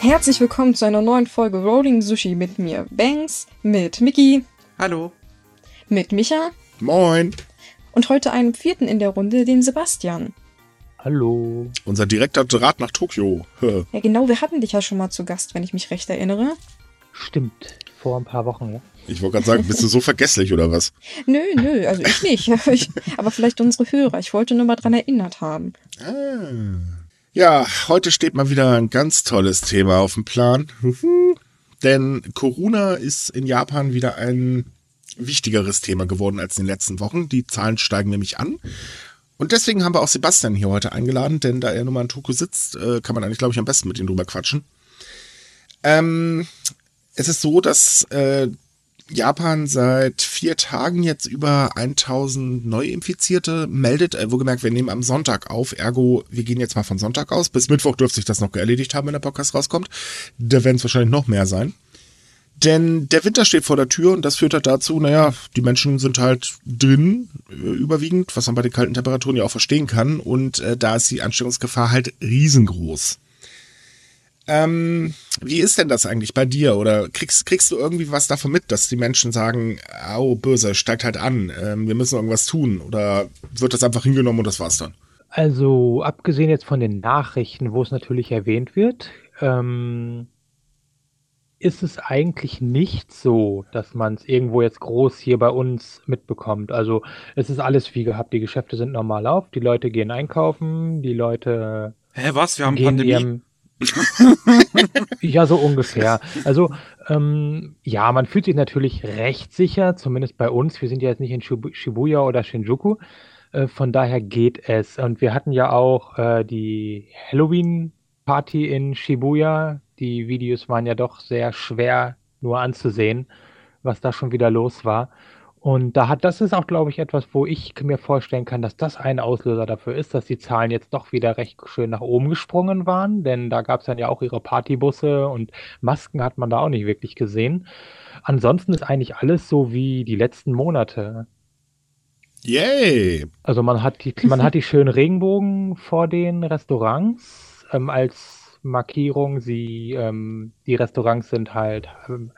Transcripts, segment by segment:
Herzlich willkommen zu einer neuen Folge Rolling Sushi mit mir, Banks, mit Mickey, Hallo. mit Micha Moin. und heute einem vierten in der Runde, den Sebastian. Hallo. Unser direkter Draht nach Tokio. Ja, genau, wir hatten dich ja schon mal zu Gast, wenn ich mich recht erinnere. Stimmt. Vor ein paar Wochen, ja. Ich wollte gerade sagen, bist du so vergesslich oder was? Nö, nö, also ich nicht. Ich, aber vielleicht unsere Hörer. Ich wollte nur mal dran erinnert haben. Ah. Ja, heute steht mal wieder ein ganz tolles Thema auf dem Plan. Denn Corona ist in Japan wieder ein wichtigeres Thema geworden als in den letzten Wochen. Die Zahlen steigen nämlich an. Und deswegen haben wir auch Sebastian hier heute eingeladen, denn da er nun mal in Tokio sitzt, äh, kann man eigentlich, glaube ich, am besten mit ihm drüber quatschen. Ähm, es ist so, dass äh, Japan seit vier Tagen jetzt über 1000 Neuinfizierte meldet. Äh, wohlgemerkt, wir nehmen am Sonntag auf, ergo, wir gehen jetzt mal von Sonntag aus. Bis Mittwoch dürfte sich das noch erledigt haben, wenn der Podcast rauskommt. Da werden es wahrscheinlich noch mehr sein. Denn der Winter steht vor der Tür und das führt halt dazu, naja, die Menschen sind halt drin, äh, überwiegend, was man bei den kalten Temperaturen ja auch verstehen kann. Und äh, da ist die Ansteckungsgefahr halt riesengroß. Ähm, wie ist denn das eigentlich bei dir? Oder kriegst, kriegst du irgendwie was davon mit, dass die Menschen sagen, au, böse, steigt halt an, ähm, wir müssen irgendwas tun? Oder wird das einfach hingenommen und das war's dann? Also, abgesehen jetzt von den Nachrichten, wo es natürlich erwähnt wird, ähm, ist es eigentlich nicht so, dass man es irgendwo jetzt groß hier bei uns mitbekommt. Also, es ist alles wie gehabt. Die Geschäfte sind normal auf, die Leute gehen einkaufen, die Leute Hä, was? Wir haben gehen Pandemie? ihrem. ja, so ungefähr. Also, ähm, ja, man fühlt sich natürlich recht sicher, zumindest bei uns. Wir sind ja jetzt nicht in Shibu- Shibuya oder Shinjuku. Äh, von daher geht es. Und wir hatten ja auch äh, die Halloween-Party in Shibuya. Die Videos waren ja doch sehr schwer nur anzusehen, was da schon wieder los war. Und da hat, das ist auch, glaube ich, etwas, wo ich mir vorstellen kann, dass das ein Auslöser dafür ist, dass die Zahlen jetzt doch wieder recht schön nach oben gesprungen waren, denn da gab es dann ja auch ihre Partybusse und Masken hat man da auch nicht wirklich gesehen. Ansonsten ist eigentlich alles so wie die letzten Monate. Yay! Also man hat die, man hat die schönen Regenbogen vor den Restaurants ähm, als Markierung. Sie, ähm, die Restaurants sind halt ähm,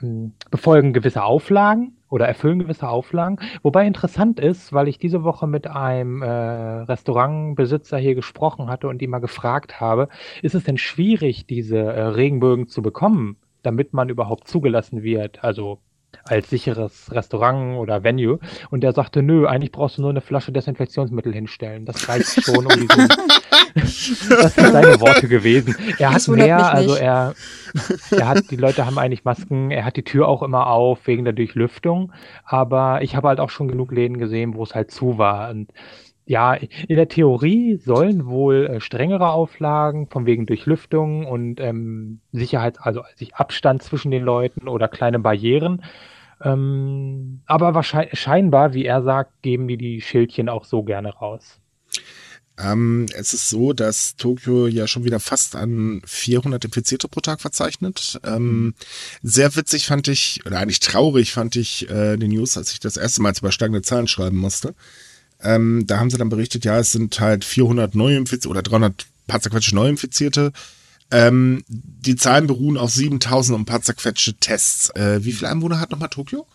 ähm, befolgen gewisse Auflagen oder erfüllen gewisse Auflagen. Wobei interessant ist, weil ich diese Woche mit einem äh, Restaurantbesitzer hier gesprochen hatte und ihn mal gefragt habe, ist es denn schwierig, diese äh, Regenbögen zu bekommen, damit man überhaupt zugelassen wird? Also als sicheres Restaurant oder Venue. Und der sagte, nö, eigentlich brauchst du nur eine Flasche Desinfektionsmittel hinstellen. Das reicht schon, um diesen. das sind seine Worte gewesen. Er hat mehr, also er, er hat, die Leute haben eigentlich Masken, er hat die Tür auch immer auf wegen der Durchlüftung. Aber ich habe halt auch schon genug Läden gesehen, wo es halt zu war. Und ja, in der Theorie sollen wohl äh, strengere Auflagen von wegen Durchlüftung und ähm, Sicherheit, also sich Abstand zwischen den Leuten oder kleine Barrieren. Ähm, aber wahrscheinlich, scheinbar, wie er sagt, geben die die Schildchen auch so gerne raus. Ähm, es ist so, dass Tokio ja schon wieder fast an 400 Infizierte pro Tag verzeichnet. Ähm, sehr witzig fand ich, oder eigentlich traurig fand ich äh, die News, als ich das erste Mal über steigende Zahlen schreiben musste. Ähm, da haben sie dann berichtet, ja, es sind halt 400 Neuinfizierte oder 300 paar zerquetschte Neuinfizierte. Ähm, die Zahlen beruhen auf 7000 und ein paar zerquetschte Tests. Äh, wie viele Einwohner hat nochmal Tokio?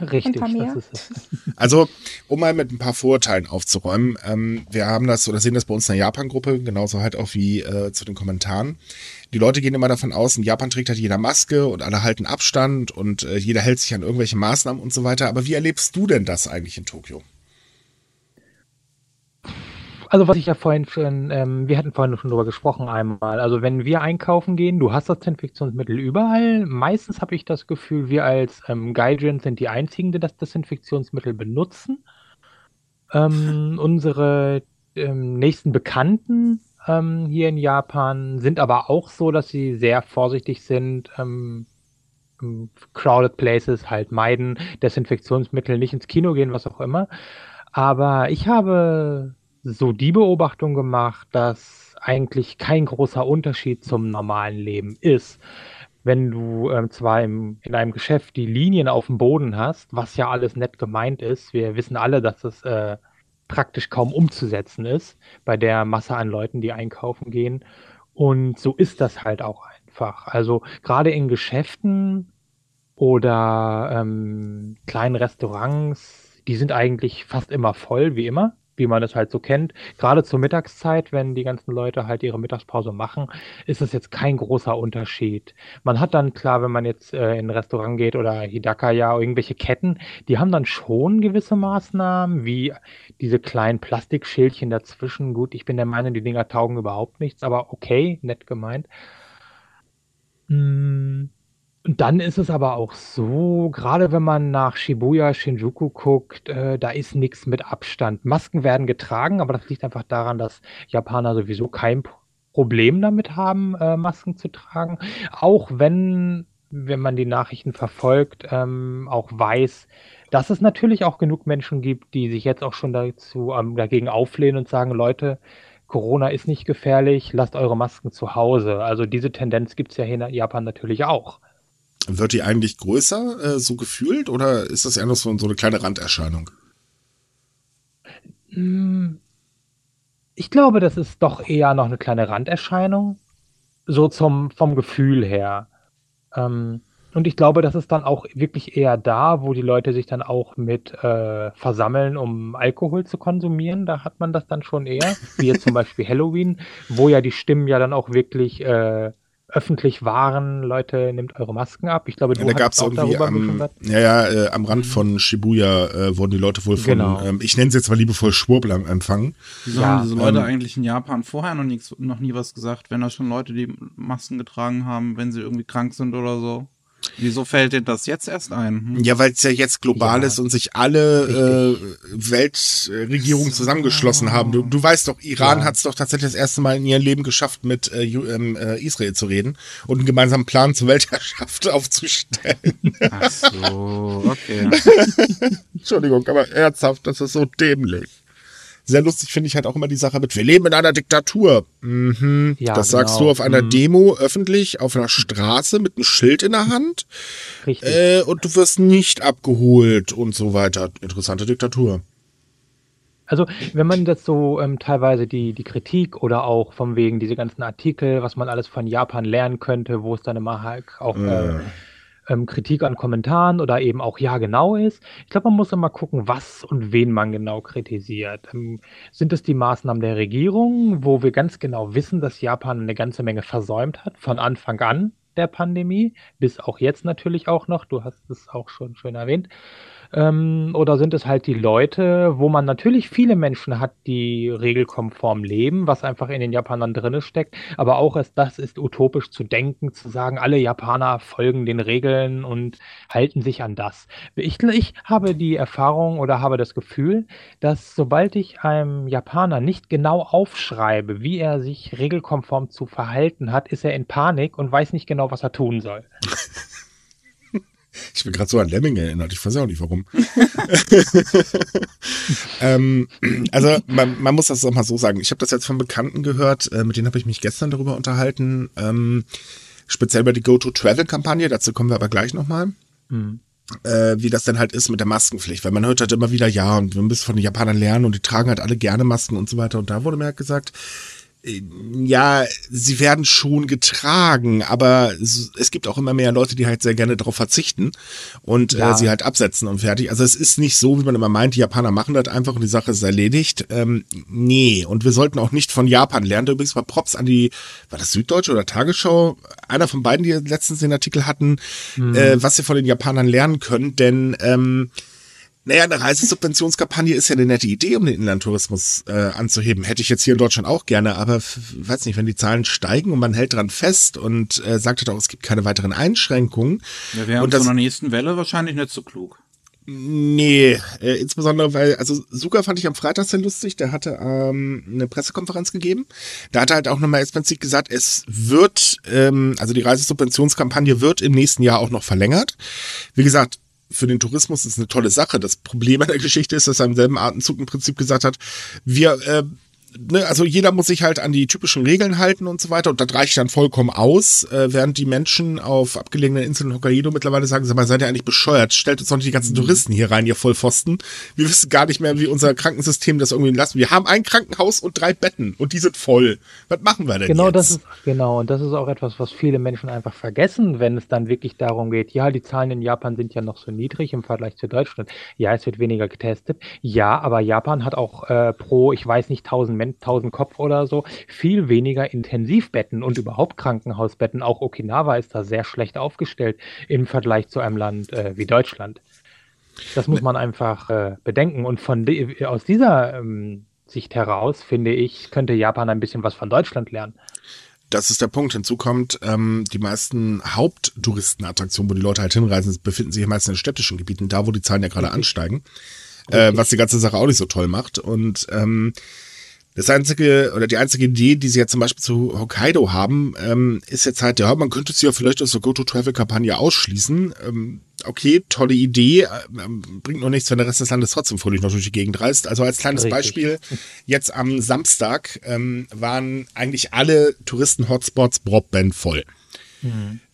Richtig, paar mehr? das ist es. Also, um mal mit ein paar Vorurteilen aufzuräumen, ähm, wir haben das oder sehen das bei uns in der Japan-Gruppe, genauso halt auch wie äh, zu den Kommentaren. Die Leute gehen immer davon aus, in Japan trägt halt jeder Maske und alle halten Abstand und äh, jeder hält sich an irgendwelche Maßnahmen und so weiter. Aber wie erlebst du denn das eigentlich in Tokio? Also was ich ja vorhin schon, ähm, wir hatten vorhin schon drüber gesprochen einmal. Also wenn wir einkaufen gehen, du hast das Desinfektionsmittel überall. Meistens habe ich das Gefühl, wir als ähm, Gaijin sind die einzigen, die das Desinfektionsmittel benutzen. Ähm, unsere ähm, nächsten Bekannten ähm, hier in Japan sind aber auch so, dass sie sehr vorsichtig sind. Ähm, ähm, crowded places halt meiden, Desinfektionsmittel nicht ins Kino gehen, was auch immer. Aber ich habe so die Beobachtung gemacht, dass eigentlich kein großer Unterschied zum normalen Leben ist. Wenn du ähm, zwar im, in einem Geschäft die Linien auf dem Boden hast, was ja alles nett gemeint ist, wir wissen alle, dass es äh, praktisch kaum umzusetzen ist bei der Masse an Leuten, die einkaufen gehen. Und so ist das halt auch einfach. Also gerade in Geschäften oder ähm, kleinen Restaurants, die sind eigentlich fast immer voll, wie immer wie man es halt so kennt. Gerade zur Mittagszeit, wenn die ganzen Leute halt ihre Mittagspause machen, ist es jetzt kein großer Unterschied. Man hat dann klar, wenn man jetzt äh, in ein Restaurant geht oder Hidaka ja irgendwelche Ketten, die haben dann schon gewisse Maßnahmen, wie diese kleinen Plastikschildchen dazwischen. Gut, ich bin der Meinung, die Dinger taugen überhaupt nichts, aber okay, nett gemeint. Hm. Und dann ist es aber auch so, gerade wenn man nach Shibuya, Shinjuku guckt, äh, da ist nichts mit Abstand. Masken werden getragen, aber das liegt einfach daran, dass Japaner sowieso kein Problem damit haben, äh, Masken zu tragen. Auch wenn, wenn man die Nachrichten verfolgt, ähm, auch weiß, dass es natürlich auch genug Menschen gibt, die sich jetzt auch schon dazu ähm, dagegen auflehnen und sagen, Leute, Corona ist nicht gefährlich, lasst eure Masken zu Hause. Also diese Tendenz gibt es ja hier in Japan natürlich auch. Wird die eigentlich größer, äh, so gefühlt, oder ist das eher noch so, so eine kleine Randerscheinung? Hm. Ich glaube, das ist doch eher noch eine kleine Randerscheinung. So zum, vom Gefühl her. Ähm, und ich glaube, das ist dann auch wirklich eher da, wo die Leute sich dann auch mit äh, versammeln, um Alkohol zu konsumieren. Da hat man das dann schon eher, wie jetzt zum Beispiel Halloween, wo ja die Stimmen ja dann auch wirklich äh, öffentlich waren, Leute, nehmt eure Masken ab. Ich glaube, du ja, da gab es irgendwie am, ja, ja, äh, am Rand von Shibuya äh, wurden die Leute wohl von, genau. ähm, ich nenne es jetzt mal liebevoll Schwurbel empfangen. Wieso ja, haben diese Leute ähm, eigentlich in Japan vorher noch, nix, noch nie was gesagt, wenn da schon Leute die Masken getragen haben, wenn sie irgendwie krank sind oder so? Wieso fällt dir das jetzt erst ein? Hm? Ja, weil es ja jetzt global ja. ist und sich alle äh, Weltregierungen zusammengeschlossen haben. Du, du weißt doch, Iran ja. hat es doch tatsächlich das erste Mal in ihrem Leben geschafft, mit äh, ähm, äh, Israel zu reden und einen gemeinsamen Plan zur Weltherrschaft aufzustellen. Ach so, okay. Entschuldigung, aber ernsthaft, das ist so dämlich. Sehr lustig finde ich halt auch immer die Sache mit, wir leben in einer Diktatur. Mhm. Ja, das genau. sagst du auf einer mhm. Demo öffentlich, auf einer Straße mit einem Schild in der Hand. Richtig. Äh, und du wirst nicht abgeholt und so weiter. Interessante Diktatur. Also, wenn man das so ähm, teilweise die, die Kritik oder auch von wegen diese ganzen Artikel, was man alles von Japan lernen könnte, wo es dann immer halt auch äh, äh ähm, Kritik an Kommentaren oder eben auch ja genau ist. Ich glaube, man muss immer gucken, was und wen man genau kritisiert. Ähm, sind es die Maßnahmen der Regierung, wo wir ganz genau wissen, dass Japan eine ganze Menge versäumt hat, von Anfang an der Pandemie, bis auch jetzt natürlich auch noch, du hast es auch schon schön erwähnt. Ähm, oder sind es halt die Leute, wo man natürlich viele Menschen hat, die regelkonform leben, was einfach in den Japanern drin steckt, aber auch es, das ist utopisch zu denken, zu sagen, alle Japaner folgen den Regeln und halten sich an das. Ich, ich habe die Erfahrung oder habe das Gefühl, dass sobald ich einem Japaner nicht genau aufschreibe, wie er sich regelkonform zu verhalten hat, ist er in Panik und weiß nicht genau, was er tun soll. Ich bin gerade so an Lemming erinnert, ich weiß auch nicht warum. ähm, also man, man, muss das auch mal so sagen. Ich habe das jetzt von Bekannten gehört, äh, mit denen habe ich mich gestern darüber unterhalten. Ähm, speziell über die Go-To-Travel-Kampagne, dazu kommen wir aber gleich nochmal. Mhm. Äh, wie das dann halt ist mit der Maskenpflicht, weil man hört halt immer wieder, ja, und wir müssen von den Japanern lernen und die tragen halt alle gerne Masken und so weiter. Und da wurde mir halt gesagt, ja, sie werden schon getragen, aber es gibt auch immer mehr Leute, die halt sehr gerne darauf verzichten und äh, ja. äh, sie halt absetzen und fertig. Also es ist nicht so, wie man immer meint, die Japaner machen das einfach und die Sache ist erledigt. Ähm, nee, und wir sollten auch nicht von Japan lernen. Übrigens mal Props an die, war das Süddeutsche oder Tagesschau? Einer von beiden, die letztens den Artikel hatten, mhm. äh, was sie von den Japanern lernen können, denn ähm, naja, eine Reisesubventionskampagne ist ja eine nette Idee, um den Inlandtourismus äh, anzuheben. Hätte ich jetzt hier in Deutschland auch gerne, aber weiß nicht, wenn die Zahlen steigen und man hält dran fest und äh, sagt halt auch, es gibt keine weiteren Einschränkungen. Ja, wäre und das, so einer nächsten Welle wahrscheinlich nicht so klug. Nee, äh, insbesondere weil, also Suka fand ich am Freitag sehr lustig, der hatte ähm, eine Pressekonferenz gegeben. Da hat er halt auch nochmal explizit gesagt, es wird, ähm, also die Reisesubventionskampagne wird im nächsten Jahr auch noch verlängert. Wie gesagt, für den Tourismus ist eine tolle Sache. Das Problem an der Geschichte ist, dass er im selben Atemzug im Prinzip gesagt hat, wir äh, ne, also jeder muss sich halt an die typischen Regeln halten und so weiter und das reicht dann vollkommen aus, äh, während die Menschen auf abgelegenen Inseln Hokkaido mittlerweile sagen, sag mal, seid ihr eigentlich bescheuert? Stellt uns doch nicht die ganzen Touristen hier rein, ihr Vollpfosten. Wir wissen gar nicht mehr, wie unser Krankensystem das irgendwie lassen. Wir haben ein Krankenhaus und drei Betten und die sind voll. Was machen wir denn Genau, jetzt? das ist, genau, und das ist auch etwas, was viele Menschen einfach vergessen, wenn es dann wirklich darum geht, ja, die Zahlen in Japan sind ja noch so niedrig im Vergleich zu Deutschland. Ja, es wird weniger getestet. Ja, aber Japan hat auch äh, pro, ich weiß nicht, 1000, Men 1000 Kopf oder so, viel weniger Intensivbetten und überhaupt Krankenhausbetten. Auch Okinawa ist da sehr schlecht aufgestellt im Vergleich zu einem Land äh, wie Deutschland. Das muss man einfach äh, bedenken. Und von de- aus dieser ähm, Sicht heraus, finde ich, könnte Japan ein bisschen was von Deutschland lernen. Das ist der Punkt. Hinzu kommt, ähm, die meisten Haupttouristenattraktionen, wo die Leute halt hinreisen, befinden sich meist in den städtischen Gebieten, da wo die Zahlen ja gerade ansteigen, äh, was die ganze Sache auch nicht so toll macht. Und ähm, das einzige oder die einzige Idee, die sie jetzt zum Beispiel zu Hokkaido haben, ähm, ist jetzt halt, ja, man könnte sie ja vielleicht aus der Go-To-Travel-Kampagne ausschließen. Ähm, okay, tolle Idee, äh, ähm, bringt nur nichts, wenn der Rest des Landes trotzdem fröhlich noch durch die Gegend reist. Also als kleines Richtig. Beispiel, jetzt am Samstag ähm, waren eigentlich alle Touristen-Hotspots Broadband voll.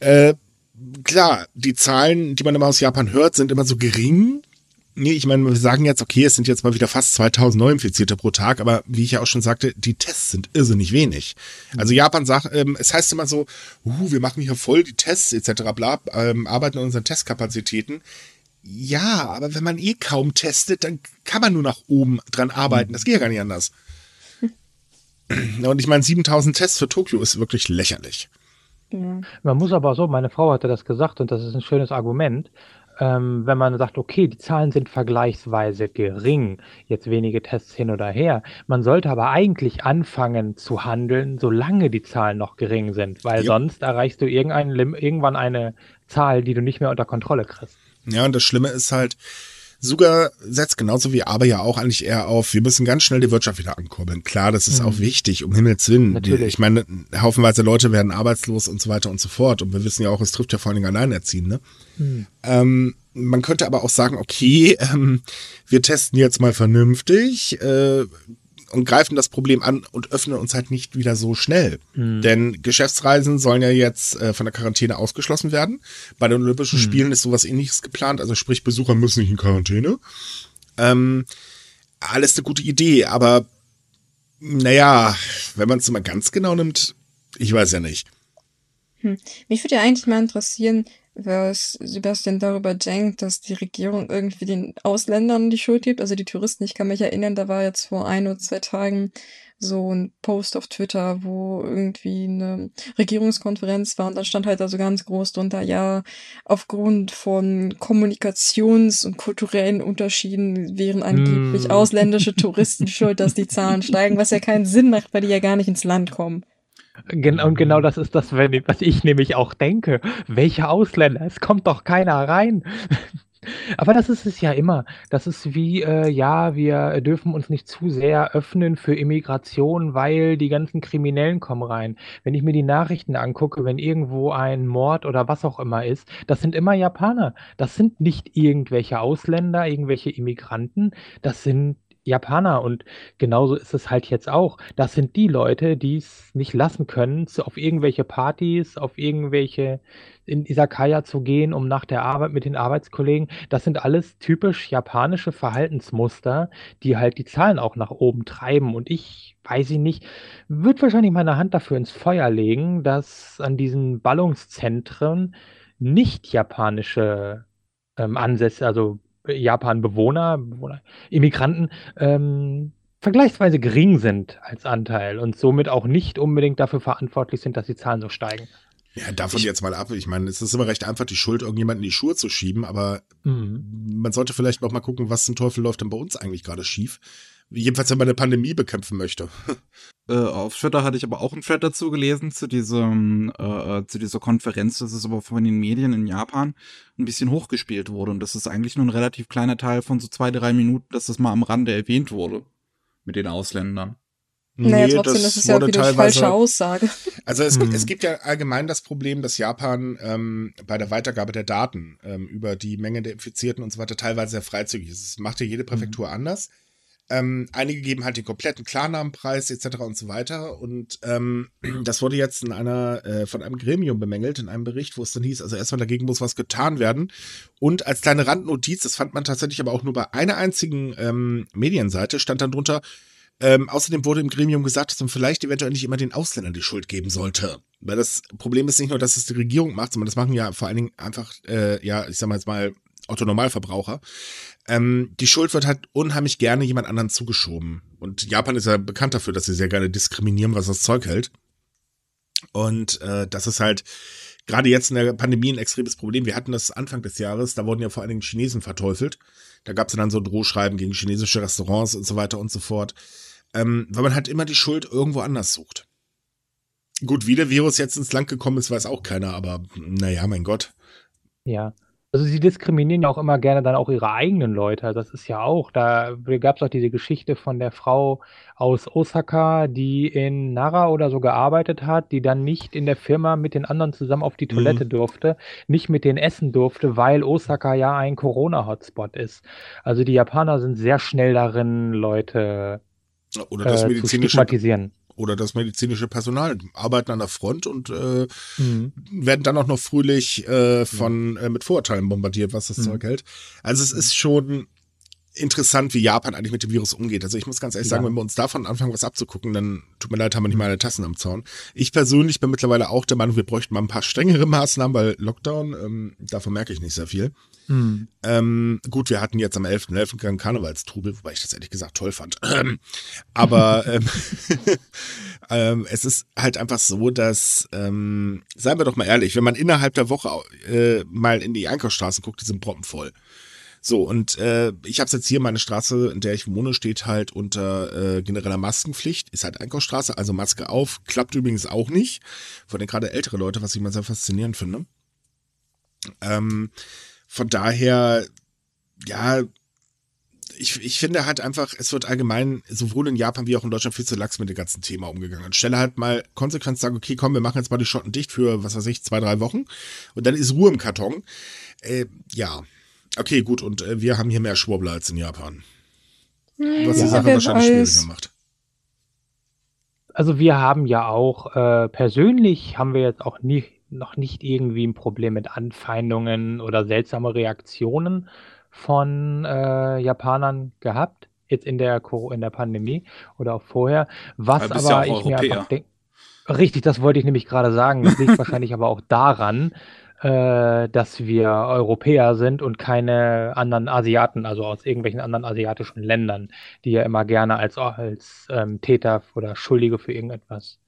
Äh, klar, die Zahlen, die man immer aus Japan hört, sind immer so gering. Nee, ich meine, wir sagen jetzt, okay, es sind jetzt mal wieder fast 2000 Neuinfizierte pro Tag, aber wie ich ja auch schon sagte, die Tests sind irrsinnig wenig. Also Japan sagt, ähm, es heißt immer so, uh, wir machen hier voll die Tests etc. bla, ähm, arbeiten an unseren Testkapazitäten. Ja, aber wenn man eh kaum testet, dann kann man nur nach oben dran arbeiten. Das geht ja gar nicht anders. Und ich meine, 7000 Tests für Tokio ist wirklich lächerlich. Man muss aber so, meine Frau hatte das gesagt und das ist ein schönes Argument. Ähm, wenn man sagt, okay, die Zahlen sind vergleichsweise gering, jetzt wenige Tests hin oder her, man sollte aber eigentlich anfangen zu handeln, solange die Zahlen noch gering sind, weil Ja. sonst erreichst du irgendwann eine Zahl, die du nicht mehr unter Kontrolle kriegst. Ja, und das Schlimme ist halt, Suga setzt genauso wie Aber ja auch eigentlich eher auf, wir müssen ganz schnell die Wirtschaft wieder ankurbeln. Klar, das ist auch wichtig, um Himmels Willen. Natürlich. ich meine, haufenweise Leute werden arbeitslos und so weiter und so fort. Und wir wissen ja auch, es trifft ja vor allen Dingen Alleinerziehende. Ähm, man könnte aber auch sagen, okay, ähm, wir testen jetzt mal vernünftig äh, und greifen das Problem an und öffnen uns halt nicht wieder so schnell. Denn Geschäftsreisen sollen ja jetzt äh, von der Quarantäne ausgeschlossen werden. Bei den Olympischen Spielen ist sowas ähnliches geplant, also sprich Besucher müssen nicht in Quarantäne. Ähm, alles eine gute Idee, aber naja, wenn man es mal ganz genau nimmt, ich weiß ja nicht. Mich würde ja eigentlich mal interessieren, was Sebastian darüber denkt, dass die Regierung irgendwie den Ausländern die Schuld gibt, also die Touristen. Ich kann mich erinnern, da war jetzt vor ein oder zwei Tagen so ein Post auf Twitter, wo irgendwie eine Regierungskonferenz war und dann stand halt da so ganz groß drunter, ja, aufgrund von Kommunikations- und kulturellen Unterschieden wären angeblich Mm. ausländische Touristen schuld, dass die Zahlen steigen, was ja keinen Sinn macht, weil die ja gar nicht ins Land kommen. Gen und genau das ist das, was ich nämlich auch denke. Welche Ausländer? Es kommt doch keiner rein. Aber das ist es ja immer. Das ist wie, äh, ja, wir dürfen uns nicht zu sehr öffnen für Immigration, weil die ganzen Kriminellen kommen rein. Wenn ich mir die Nachrichten angucke, wenn irgendwo ein Mord oder was auch immer ist, das sind immer Japaner. Das sind nicht irgendwelche Ausländer, irgendwelche Immigranten. Das sind Japaner und genauso ist es halt jetzt auch. Das sind die Leute, die es nicht lassen können, auf irgendwelche Partys, auf irgendwelche in Isakaya zu gehen, um nach der Arbeit mit den Arbeitskollegen. Das sind alles typisch japanische Verhaltensmuster, die halt die Zahlen auch nach oben treiben. Und ich weiß ich nicht, würde wahrscheinlich meine Hand dafür ins Feuer legen, dass an diesen Ballungszentren nicht japanische ähm, Ansätze, also Japan-Bewohner, Bewohner, Immigranten, ähm, vergleichsweise gering sind als Anteil und somit auch nicht unbedingt dafür verantwortlich sind, dass die Zahlen so steigen. Ja, davon jetzt mal ab. Ich meine, es ist immer recht einfach, die Schuld irgendjemanden in die Schuhe zu schieben, aber Mhm. man sollte vielleicht auch mal gucken, was zum Teufel läuft denn bei uns eigentlich gerade schief. Jedenfalls, wenn man eine Pandemie bekämpfen möchte. Äh, auf Twitter hatte ich aber auch einen Thread dazu gelesen, zu diesem, äh, äh, zu dieser Konferenz, das ist aber von den Medien in Japan ein bisschen hochgespielt wurde. Und das ist eigentlich nur ein relativ kleiner Teil von so zwei, drei Minuten, dass das mal am Rande erwähnt wurde. Mit den Ausländern. Naja, Nee, trotzdem das ist es ja wieder die falsche Aussage. Also es, Mhm. es gibt ja allgemein das Problem, dass Japan ähm, bei der Weitergabe der Daten ähm, über die Menge der Infizierten und so weiter teilweise sehr freizügig ist. Das macht ja jede Präfektur anders. Ähm, einige geben halt den kompletten Klarnamenpreis etc. und so weiter. Und ähm, das wurde jetzt in einer äh, von einem Gremium bemängelt, in einem Bericht, wo es dann hieß, also erstmal dagegen muss was getan werden. Und als kleine Randnotiz, das fand man tatsächlich aber auch nur bei einer einzigen ähm, Medienseite, stand dann drunter, ähm, außerdem wurde im Gremium gesagt, dass man vielleicht eventuell nicht immer den Ausländern die Schuld geben sollte. Weil das Problem ist nicht nur, dass es die Regierung macht, sondern das machen ja vor allen Dingen einfach, äh, ja, ich sag mal jetzt mal, Autonormalverbraucher. Ähm, die Schuld wird halt unheimlich gerne jemand anderen zugeschoben. Und Japan ist ja bekannt dafür, dass sie sehr gerne diskriminieren, was das Zeug hält. Und äh, das ist halt gerade jetzt in der Pandemie ein extremes Problem. Wir hatten das Anfang des Jahres, da wurden ja vor allen Dingen Chinesen verteufelt. Da gab es dann so Drohschreiben gegen chinesische Restaurants und so weiter und so fort. Ähm, weil man halt immer die Schuld irgendwo anders sucht. Gut, wie der Virus jetzt ins Land gekommen ist, weiß auch keiner, aber naja, mein Gott. Ja. Also sie diskriminieren ja auch immer gerne dann auch ihre eigenen Leute. Das ist ja auch, da gab es auch diese Geschichte von der Frau aus Osaka, die in Nara oder so gearbeitet hat, die dann nicht in der Firma mit den anderen zusammen auf die Toilette Mhm. durfte, nicht mit denen essen durfte, weil Osaka ja ein Corona-Hotspot ist. Also die Japaner sind sehr schnell darin, Leute Oder das äh, zu medizinische stigmatisieren. Oder das medizinische Personal arbeiten an der Front und äh, Mhm. werden dann auch noch fröhlich äh, von äh, mit Vorurteilen bombardiert, was das Mhm. Zeug hält. Also es ist schon interessant, wie Japan eigentlich mit dem Virus umgeht. Also ich muss ganz ehrlich sagen, Ja. wenn wir uns davon anfangen, was abzugucken, dann tut mir leid, haben wir nicht mal eine Tassen am Zaun. Ich persönlich bin mittlerweile auch der Meinung, wir bräuchten mal ein paar strengere Maßnahmen, weil Lockdown, ähm, davon merke ich nicht sehr viel. Mhm. Ähm, gut, wir hatten jetzt am 11.11. keinen Karnevalstrubel, wobei ich das ehrlich gesagt toll fand. Ähm, aber ähm, ähm, es ist halt einfach so, dass, ähm, seien wir doch mal ehrlich, wenn man innerhalb der Woche äh, mal in die Einkaufsstraßen guckt, die sind proppenvoll. So, und äh, ich habe jetzt hier, meine Straße, in der ich wohne, steht halt unter äh, genereller Maskenpflicht, ist halt Einkaufsstraße, also Maske auf, klappt übrigens auch nicht. Vor allem gerade ältere Leute, was ich mal sehr faszinierend finde. Ähm, von daher, ja, ich, ich finde halt einfach, es wird allgemein sowohl in Japan wie auch in Deutschland viel zu lax mit dem ganzen Thema umgegangen. Anstelle halt mal konsequent sagen, okay, komm, wir machen jetzt mal die Schotten dicht für, was weiß ich, zwei, drei Wochen und dann ist Ruhe im Karton. Äh, ja, okay, gut, und äh, wir haben hier mehr Schwurbler als in Japan. Was die Sache wahrscheinlich weiß. schwieriger macht. Also wir haben ja auch, äh, persönlich haben wir jetzt auch nie, noch nicht irgendwie ein Problem mit Anfeindungen oder seltsame Reaktionen von äh, Japanern gehabt, jetzt in der, in der Pandemie oder auch vorher. Was Aber aber ja ich mir Europäer. einfach denke, richtig, das wollte ich nämlich gerade sagen. Das liegt wahrscheinlich aber auch daran, äh, dass wir Europäer sind und keine anderen Asiaten, also aus irgendwelchen anderen asiatischen Ländern, die ja immer gerne als, als ähm, Täter oder Schuldige für irgendetwas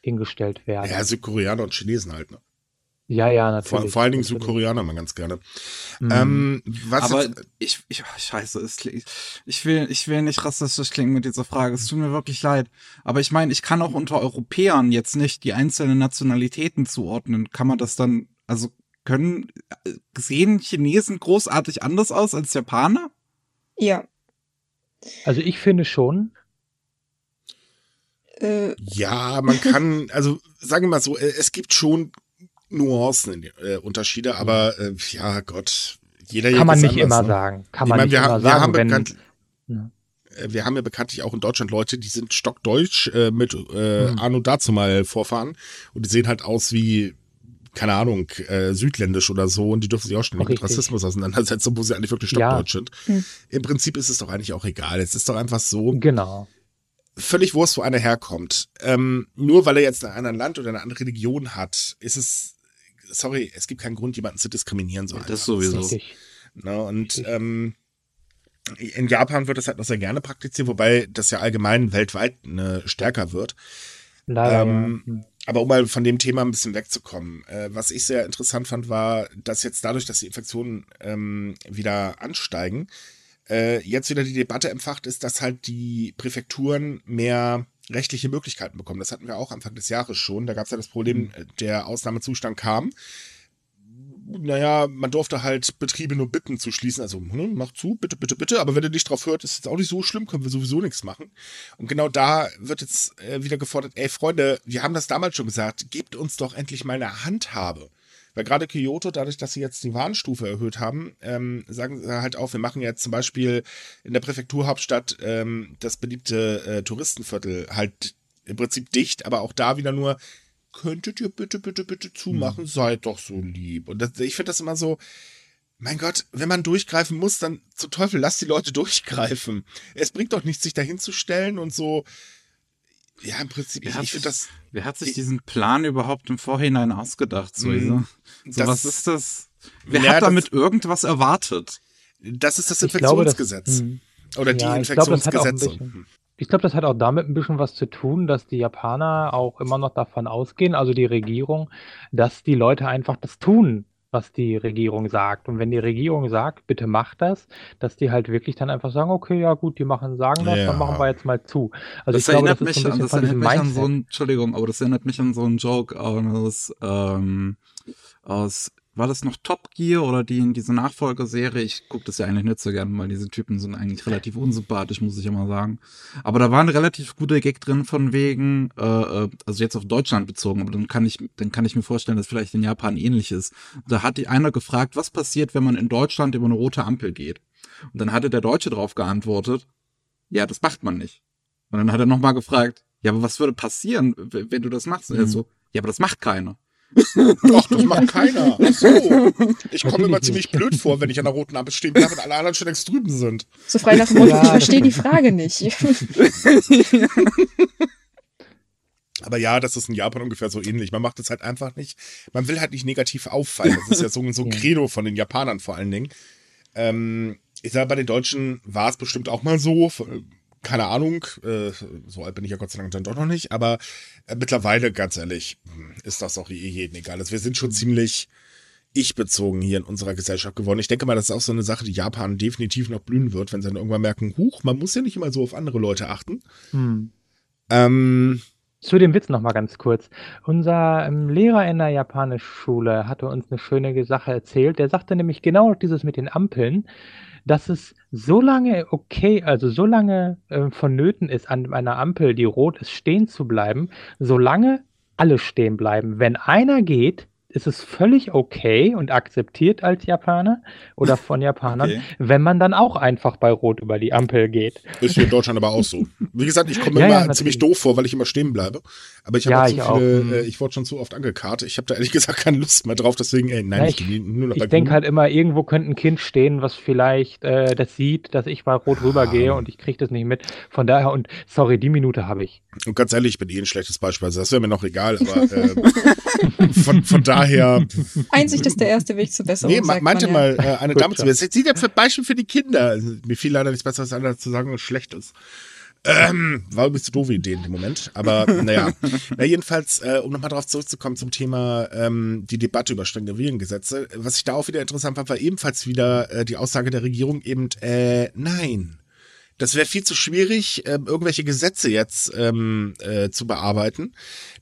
hingestellt werden. Ja, Südkoreaner und Chinesen halt, ne? ja, ja, natürlich. Vor, vor allen Dingen. Südkoreaner mal ganz gerne. Mhm. Ähm, was Aber jetzt, ich, ich, oh, scheiße, es klingt, ich will, ich will nicht rassistisch klingen mit dieser Frage. Es tut mir wirklich leid. Aber ich meine, ich kann auch unter Europäern jetzt nicht die einzelnen Nationalitäten zuordnen. Kann man das dann, also können, äh, sehen Chinesen großartig anders aus als Japaner? Ja. Also ich finde schon, Äh, Ja, man kann, also sagen wir mal so, äh, es gibt schon Nuancen, äh, Unterschiede, aber äh, ja, Gott, jeder kann man nicht anders, immer ne? sagen. Kann Ich man meine, nicht wir, immer haben- wir sagen, haben wenn, bekannt, Ja. äh, wir haben ja bekanntlich auch in Deutschland Leute, die sind stockdeutsch äh, mit äh, Hm. Arno dazu mal Vorfahren und die sehen halt aus wie keine Ahnung, äh, südländisch oder so und die dürfen sich auch ständig mit. Rassismus auseinandersetzen, obwohl sie eigentlich wirklich Ja. stockdeutsch sind. Hm. Im Prinzip ist es doch eigentlich auch egal. Es ist doch einfach so, Genau. völlig Wurst, wo einer herkommt. Ähm, nur weil er jetzt in einem anderen Land oder eine andere Religion hat, ist es, sorry, es gibt keinen Grund, jemanden zu diskriminieren. So Ja, das sowieso. Richtig. Ne? Und ähm, in Japan wird das halt noch sehr gerne praktiziert, wobei das ja allgemein weltweit ne, stärker wird. Leider. Ähm, ja. Aber um mal von dem Thema ein bisschen wegzukommen, äh, was ich sehr interessant fand, war, dass jetzt dadurch, dass die Infektionen ähm, wieder ansteigen, äh, jetzt wieder die Debatte empfacht ist, dass halt die Präfekturen mehr rechtliche Möglichkeiten bekommen. Das hatten wir auch Anfang des Jahres schon. Da gab es ja das Problem, äh, der Ausnahmezustand kam. Naja, man durfte halt Betriebe nur bitten zu schließen. Also, hm, mach zu, bitte, bitte, bitte. Aber wenn ihr nicht drauf hört, ist es auch nicht so schlimm, können wir sowieso nichts machen. Und genau da wird jetzt äh, wieder gefordert, ey Freunde, wir haben das damals schon gesagt, gebt uns doch endlich mal eine Handhabe. Weil gerade Kyoto, dadurch, dass sie jetzt die Warnstufe erhöht haben, ähm, sagen sie halt auch, wir machen jetzt zum Beispiel in der Präfekturhauptstadt ähm, das beliebte äh, Touristenviertel halt im Prinzip dicht, aber auch da wieder nur, könntet ihr bitte, bitte, bitte zumachen, mhm. seid doch so lieb. Und das, ich finde das immer so, mein Gott, wenn man durchgreifen muss, dann zu Teufel, lass die Leute durchgreifen. Es bringt doch nichts, sich da hinzustellen und so. Ja, im Prinzip, ich, ich finde das. Wer hat sich ich, diesen Plan überhaupt im Vorhinein ausgedacht, so, mm, so was ist das? Wer ja, hat damit das, irgendwas erwartet? Das ist das Infektionsgesetz. Glaube, das, Oder die ja, Infektionsgesetze. Ich glaube, das hat auch damit ein bisschen was zu tun, dass die Japaner auch immer noch davon ausgehen, also die Regierung, dass die Leute einfach das tun, was die Regierung sagt. Und wenn die Regierung sagt, bitte mach das, dass die halt wirklich dann einfach sagen, okay, ja gut, die machen, sagen das, ja. dann machen wir jetzt mal zu. Also das ich glaube, das mich, ist so ein das erinnert mich an so ein, Entschuldigung, aber das erinnert mich an so einen Joke aus, ähm, aus war das noch Top Gear oder die in diese Nachfolgerserie? Ich gucke das ja eigentlich nicht so gerne, weil diese Typen sind eigentlich relativ unsympathisch, muss ich immer sagen. Aber da war ein relativ guter Gag drin von wegen, äh, äh, also jetzt auf Deutschland bezogen, aber dann kann ich, dann kann ich mir vorstellen, dass vielleicht in Japan ähnlich ist. Da hat die einer gefragt, was passiert, wenn man in Deutschland über eine rote Ampel geht? Und dann hatte der Deutsche darauf geantwortet, ja, das macht man nicht. Und dann hat er nochmal gefragt, ja, aber was würde passieren, wenn du das machst? Und er mhm. so, ja, aber das macht keiner. Doch, das macht keiner. So. Ich komme immer ziemlich blöd vor, wenn ich an der roten Ampel stehen bleibe und alle anderen schon längst drüben sind. So frei nach dem Motto, ja, ich verstehe die Frage nicht. Aber ja, das ist in Japan ungefähr so ähnlich. Man macht es halt einfach nicht. Man will halt nicht negativ auffallen. Das ist ja so, so ein Credo von den Japanern vor allen Dingen. Ähm, ich sage, bei den Deutschen war es bestimmt auch mal so keine Ahnung, äh, so alt bin ich ja Gott sei Dank dann doch noch nicht, aber äh, mittlerweile, ganz ehrlich, ist das auch eh jedem egal. Also wir sind schon ziemlich ich-bezogen hier in unserer Gesellschaft geworden. Ich denke mal, das ist auch so eine Sache, die Japan definitiv noch blühen wird, wenn sie dann irgendwann merken, huch, man muss ja nicht immer so auf andere Leute achten. Hm. Ähm, zu dem Witz noch mal ganz kurz. Unser ähm, Lehrer in der Japanischschule hatte uns eine schöne Sache erzählt. Der sagte nämlich genau dieses mit den Ampeln dass es so lange okay, also so lange äh, vonnöten ist, an einer Ampel, die rot ist, stehen zu bleiben, solange alle stehen bleiben. Wenn einer geht, ist es völlig okay und akzeptiert als Japaner oder von Japanern, okay. wenn man dann auch einfach bei Rot über die Ampel geht. Ist hier in Deutschland aber auch so. Wie gesagt, ich komme ja, immer ja, ziemlich doof vor, weil ich immer stehen bleibe. Aber ich habe ja, so viele, mhm. äh, ich wurde schon zu oft angekarrt. Ich habe da ehrlich gesagt keine Lust mehr drauf, deswegen, ey, nein, ich, ich, nur noch Ich denke halt immer, irgendwo könnte ein Kind stehen, was vielleicht äh, das sieht, dass ich bei Rot rübergehe und ich kriege das nicht mit. Von daher, und sorry, die Minute habe ich. Und ganz ehrlich, ich bin eh ein schlechtes Beispiel. Also das wäre mir noch egal, aber äh, von, von daher. Einsicht ist der erste Weg zur Besserung. Nee, meinte ja. mal äh, eine Dame zu mir. Sie ja für Beispiel für die Kinder. Mir fiel leider nichts Besseres an, als zu sagen, was schlecht ist. Ähm, war ein bisschen doofe Idee in dem Moment. Aber naja. Na, jedenfalls, äh, um nochmal darauf zurückzukommen zum Thema ähm, die Debatte über strenge Virengesetze. Was ich da auch wieder interessant fand, war ebenfalls wieder äh, die Aussage der Regierung eben, äh, nein. Das wäre viel zu schwierig, äh, irgendwelche Gesetze jetzt ähm, äh, zu bearbeiten.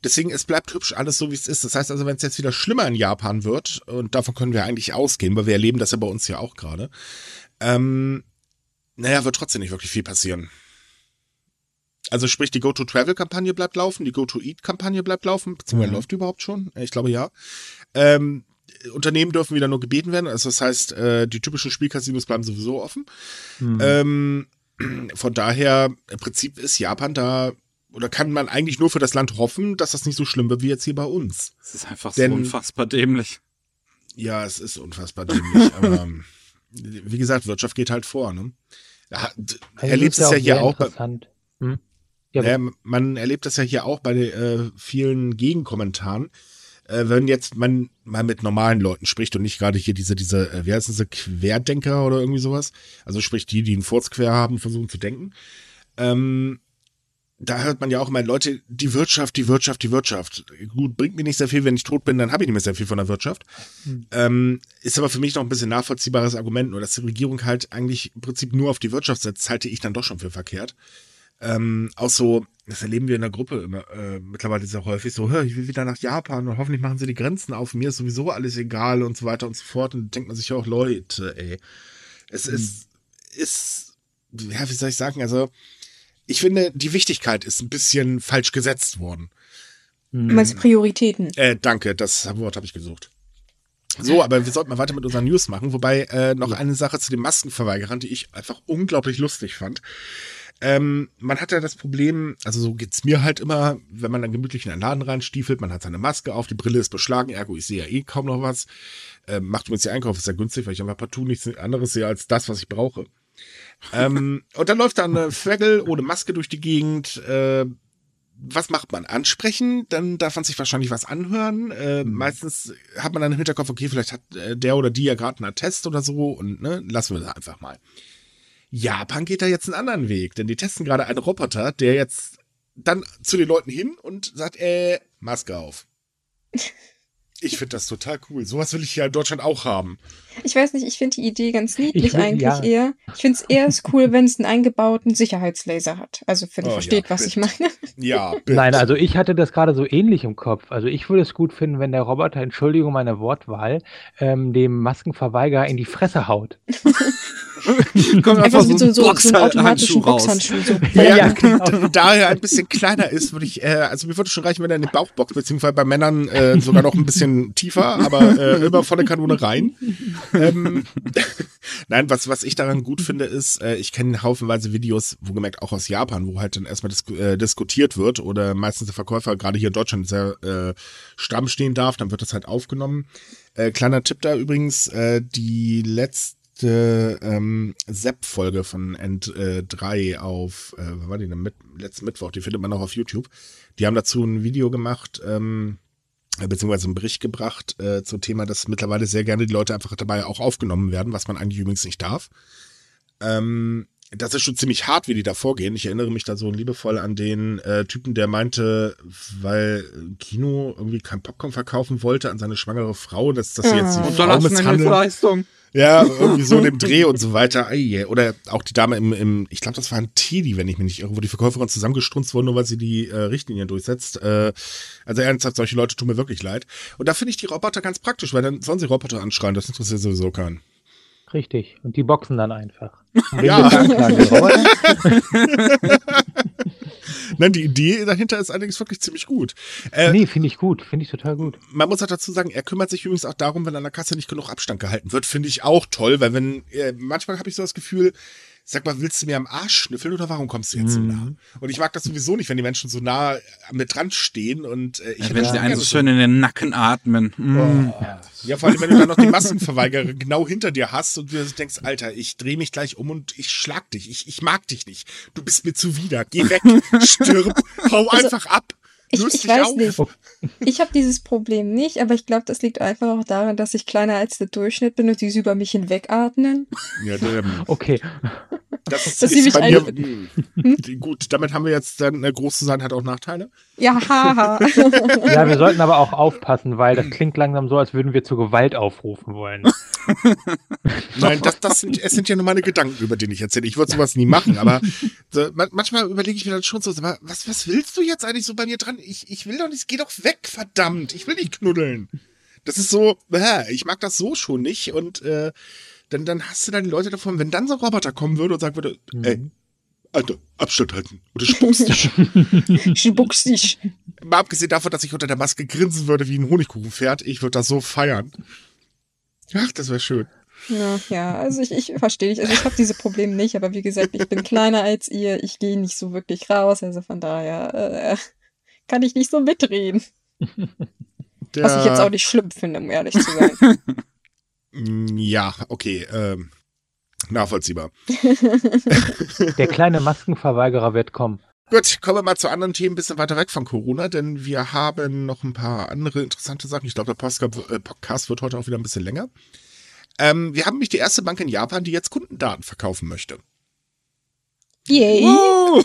Deswegen, es bleibt hübsch alles so, wie es ist. Das heißt also, wenn es jetzt wieder schlimmer in Japan wird, und davon können wir eigentlich ausgehen, weil wir erleben das ja bei uns ja auch gerade, ähm, naja, wird trotzdem nicht wirklich viel passieren. Also sprich, die Go-To-Travel-Kampagne bleibt laufen, die Go-To-Eat-Kampagne bleibt laufen, beziehungsweise mhm. läuft die überhaupt schon? Ich glaube ja. Ähm, Unternehmen dürfen wieder nur gebeten werden, also das heißt, äh, die typischen Spielcasinos bleiben sowieso offen. Mhm. Ähm, von daher, im Prinzip ist Japan da, oder kann man eigentlich nur für das Land hoffen, dass das nicht so schlimm wird wie jetzt hier bei uns. Es ist einfach Denn, so unfassbar dämlich. Ja, es ist unfassbar dämlich, aber wie gesagt, Wirtschaft geht halt vor, ne? Ja, erlebt es ja, hier auch. Bei, hm? Ja, ja, man erlebt das ja hier auch bei äh, vielen Gegenkommentaren. Äh, wenn jetzt man mal mit normalen Leuten spricht und nicht gerade hier diese, diese, äh, wie heißen sie, Querdenker oder irgendwie sowas. Also sprich die, die einen Furz quer haben, versuchen zu denken. Ähm, da hört man ja auch immer, Leute, die Wirtschaft, die Wirtschaft, die Wirtschaft. Gut, bringt mir nicht sehr viel, wenn ich tot bin, dann habe ich nicht mehr sehr viel von der Wirtschaft. Hm. Ähm, ist aber für mich noch ein bisschen nachvollziehbares Argument, nur dass die Regierung halt eigentlich im Prinzip nur auf die Wirtschaft setzt, halte ich dann doch schon für verkehrt. Ähm, auch so, das erleben wir in der Gruppe immer, äh, mittlerweile sehr häufig, so, hör, ich will wieder nach Japan und hoffentlich machen sie die Grenzen auf, mir ist sowieso alles egal und so weiter und so fort. Und denkt man sich auch, Leute, ey, es mhm. ist, ist, ja, wie soll ich sagen, also, ich finde, die Wichtigkeit ist ein bisschen falsch gesetzt worden. Du meinst Prioritäten? Äh, danke, das Wort habe ich gesucht. So, aber wir sollten mal weiter mit unseren News machen. Wobei äh, noch eine Sache zu den Maskenverweigerern, die ich einfach unglaublich lustig fand. Ähm, man hat ja das Problem, also so geht's mir halt immer, wenn man dann gemütlich in einen Laden reinstiefelt, man hat seine Maske auf, die Brille ist beschlagen, ergo ich sehe ja eh kaum noch was. Ähm, macht übrigens die Einkauf, ist ja günstig, weil ich einfach partout nichts anderes sehe als das, was ich brauche. ähm, und dann läuft da eine Fregel ohne Maske durch die Gegend. Äh, was macht man? Ansprechen, dann darf man sich wahrscheinlich was anhören. Äh, mhm. Meistens hat man dann im Hinterkopf, okay, vielleicht hat äh, der oder die ja gerade einen Attest oder so und ne, lassen wir das einfach mal. Japan geht da jetzt einen anderen Weg, denn die testen gerade einen Roboter, der jetzt dann zu den Leuten hin und sagt, äh, Maske auf. Ich finde das total cool. Sowas will ich ja in Deutschland auch haben. Ich weiß nicht, ich finde die Idee ganz niedlich will, eigentlich ja. eher. Ich finde es eher cool, wenn es einen eingebauten Sicherheitslaser hat. Also, wenn ihr oh, versteht, ja, was bitte. ich meine. Ja, bitte. Nein, also ich hatte das gerade so ähnlich im Kopf. Also ich würde es gut finden, wenn der Roboter, Entschuldigung meine Wortwahl, ähm, dem Maskenverweigerer in die Fresse haut. Kommt einfach so, so, so, so einen automatischen Boxhandschuh. So. Ja, ja genau. da er ein bisschen kleiner ist, würde ich, äh, also mir würde schon reichen, wenn er in den Bauch boxt, beziehungsweise bei Männern äh, sogar noch ein bisschen tiefer, aber äh, immer volle Kanone rein. Ähm, Nein, was, was ich daran gut finde, ist, äh, ich kenne haufenweise Videos, wo gemerkt auch aus Japan, wo halt dann erstmal dis äh, diskutiert wird oder meistens der Verkäufer gerade hier in Deutschland sehr äh, stramm stehen darf, dann wird das halt aufgenommen. Äh, kleiner Tipp da übrigens, äh, die letzte ähm, Sepp-Folge von End äh, 3 auf, äh, was war die denn, mit, letzten Mittwoch, die findet man auch auf YouTube. Die haben dazu ein Video gemacht, ähm, beziehungsweise einen Bericht gebracht äh, zum Thema, dass mittlerweile sehr gerne die Leute einfach dabei auch aufgenommen werden, was man eigentlich übrigens nicht darf. Ähm, das ist schon ziemlich hart, wie die da vorgehen. Ich erinnere mich da so liebevoll an den äh, Typen, der meinte, weil Kino irgendwie kein Popcorn verkaufen wollte an seine schwangere Frau, dass das jetzt die Frau misshandelt. Ja, irgendwie so in dem Dreh und so weiter. Oder auch die Dame im, im ich glaube, das war ein Teddy, wenn ich mich nicht irre, wo die Verkäuferin zusammengestrunzt wurde, nur weil sie die äh, Richtlinien durchsetzt. Äh, also ernsthaft, solche Leute tun mir wirklich leid. Und da finde ich die Roboter ganz praktisch, weil dann sollen sie Roboter anschreien, das interessiert sowieso keinen. Richtig. Und die boxen dann einfach. Ja. Nein, die Idee dahinter ist allerdings wirklich ziemlich gut. Äh, nee, finde ich gut, finde ich total gut. Man muss auch dazu sagen, er kümmert sich übrigens auch darum, wenn an der Kasse nicht genug Abstand gehalten wird, finde ich auch toll, weil wenn, äh, manchmal habe ich so das Gefühl, sag mal, willst du mir am Arsch schnüffeln oder warum kommst du jetzt so nah? Mhm. Und ich mag das sowieso nicht, wenn die Menschen so nah mit dran stehen und äh, ich ja, Wenn sie einen so schön in den Nacken atmen. Mm. Oh. Ja, vor allem, wenn du dann noch die Maskenverweigerer genau hinter dir hast und du denkst, Alter, ich drehe mich gleich um und ich schlag dich. Ich, ich mag dich nicht. Du bist mir zuwider. Geh weg, stirb, hau also, einfach ab. Ich, ich weiß auf. nicht. Ich habe dieses Problem nicht, aber ich glaube, das liegt einfach auch daran, dass ich kleiner als der Durchschnitt bin und die sie über mich hinwegatmen. Ja, okay. Das ist, dass ist bei mir, hm? gut, damit haben wir jetzt dann äh, groß zu sein, hat auch Nachteile. Ja, haha. ja, wir sollten aber auch aufpassen, weil das klingt langsam so, als würden wir zur Gewalt aufrufen wollen. Nein, das, das sind, es sind ja nur meine Gedanken, über die ich erzähle. Ich würde sowas nie machen, aber so, manchmal überlege ich mir dann schon so, was, was willst du jetzt eigentlich so bei mir dran? Ich, ich will doch nicht, geh doch weg, verdammt. Ich will nicht knuddeln. Das ist so, äh, ich mag das so schon nicht und äh, dann, dann hast du dann die Leute davon, wenn dann so ein Roboter kommen würde und sagen würde, mhm. ey, Alter, Abstand halten. Oder spuckst dich. spuckst dich. Mal abgesehen davon, dass ich unter der Maske grinsen würde wie ein Honigkuchenpferd, ich würde das so feiern. Ach, das wäre schön. Ja, ja, also ich, ich verstehe dich. Also ich habe diese Probleme nicht, aber wie gesagt, ich bin kleiner als ihr, ich gehe nicht so wirklich raus, also von daher äh, kann ich nicht so mitreden. Der... Was ich jetzt auch nicht schlimm finde, um ehrlich zu sein. Ja, okay. Ähm, nachvollziehbar. Der kleine Maskenverweigerer wird kommen. Gut, kommen wir mal zu anderen Themen, ein bisschen weiter weg von Corona, denn wir haben noch ein paar andere interessante Sachen. Ich glaube, der äh, Podcast wird heute auch wieder ein bisschen länger. Ähm, wir haben nämlich die erste Bank in Japan, die jetzt Kundendaten verkaufen möchte. Yay.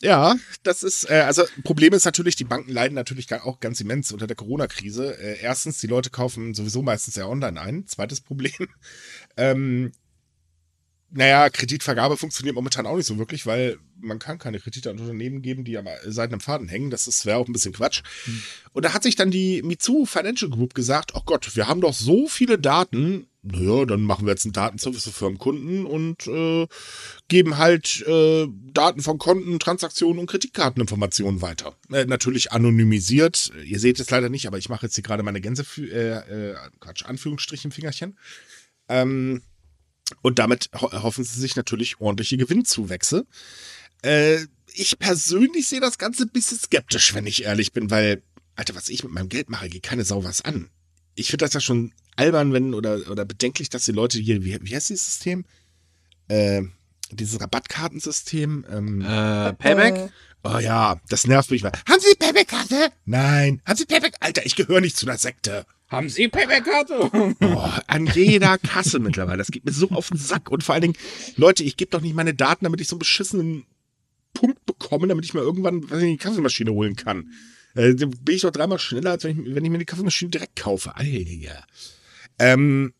ja, das ist, äh, also Problem ist natürlich, die Banken leiden natürlich auch ganz immens unter der Corona-Krise. Äh, erstens, die Leute kaufen sowieso meistens ja online ein. Zweites Problem, ähm, naja, Kreditvergabe funktioniert momentan auch nicht so wirklich, weil man kann keine Kredite an Unternehmen geben, die am seidenen Faden hängen. Das wäre auch ein bisschen Quatsch. Mhm. Und da hat sich dann die Mitsu Financial Group gesagt, oh Gott, wir haben doch so viele Daten, naja, dann machen wir jetzt einen Datenservice für einen Kunden und äh, geben halt äh, Daten von Konten, Transaktionen und Kreditkarteninformationen weiter. Äh, natürlich anonymisiert. Ihr seht es leider nicht, aber ich mache jetzt hier gerade meine Gänse, äh, äh, Quatsch, Anführungsstrichen Fingerchen. Ähm, und damit ho hoffen sie sich natürlich ordentliche Gewinnzuwächse. Äh, ich persönlich sehe das Ganze ein bisschen skeptisch, wenn ich ehrlich bin, weil, Alter, was ich mit meinem Geld mache, geht keine Sau was an. Ich finde das ja schon albern, wenn oder, oder bedenklich, dass die Leute hier, wie, wie heißt dieses System? Äh, dieses Rabattkartensystem. Ähm, äh, Payback? Äh. Oh ja, das nervt mich mal. Haben Sie Payback-Karte? Nein. Haben Sie Payback? Alter, ich gehöre nicht zu einer Sekte. Haben Sie Payback-Karte? Oh, an jeder Kasse mittlerweile. Das geht mir so auf den Sack. Und vor allen Dingen, Leute, ich gebe doch nicht meine Daten, damit ich so einen beschissenen Punkt bekomme, damit ich mir irgendwann was in die Kaffeemaschine holen kann. Äh, bin ich doch dreimal schneller, als wenn ich, wenn ich mir die Kaffeemaschine direkt kaufe. Alter. Ähm,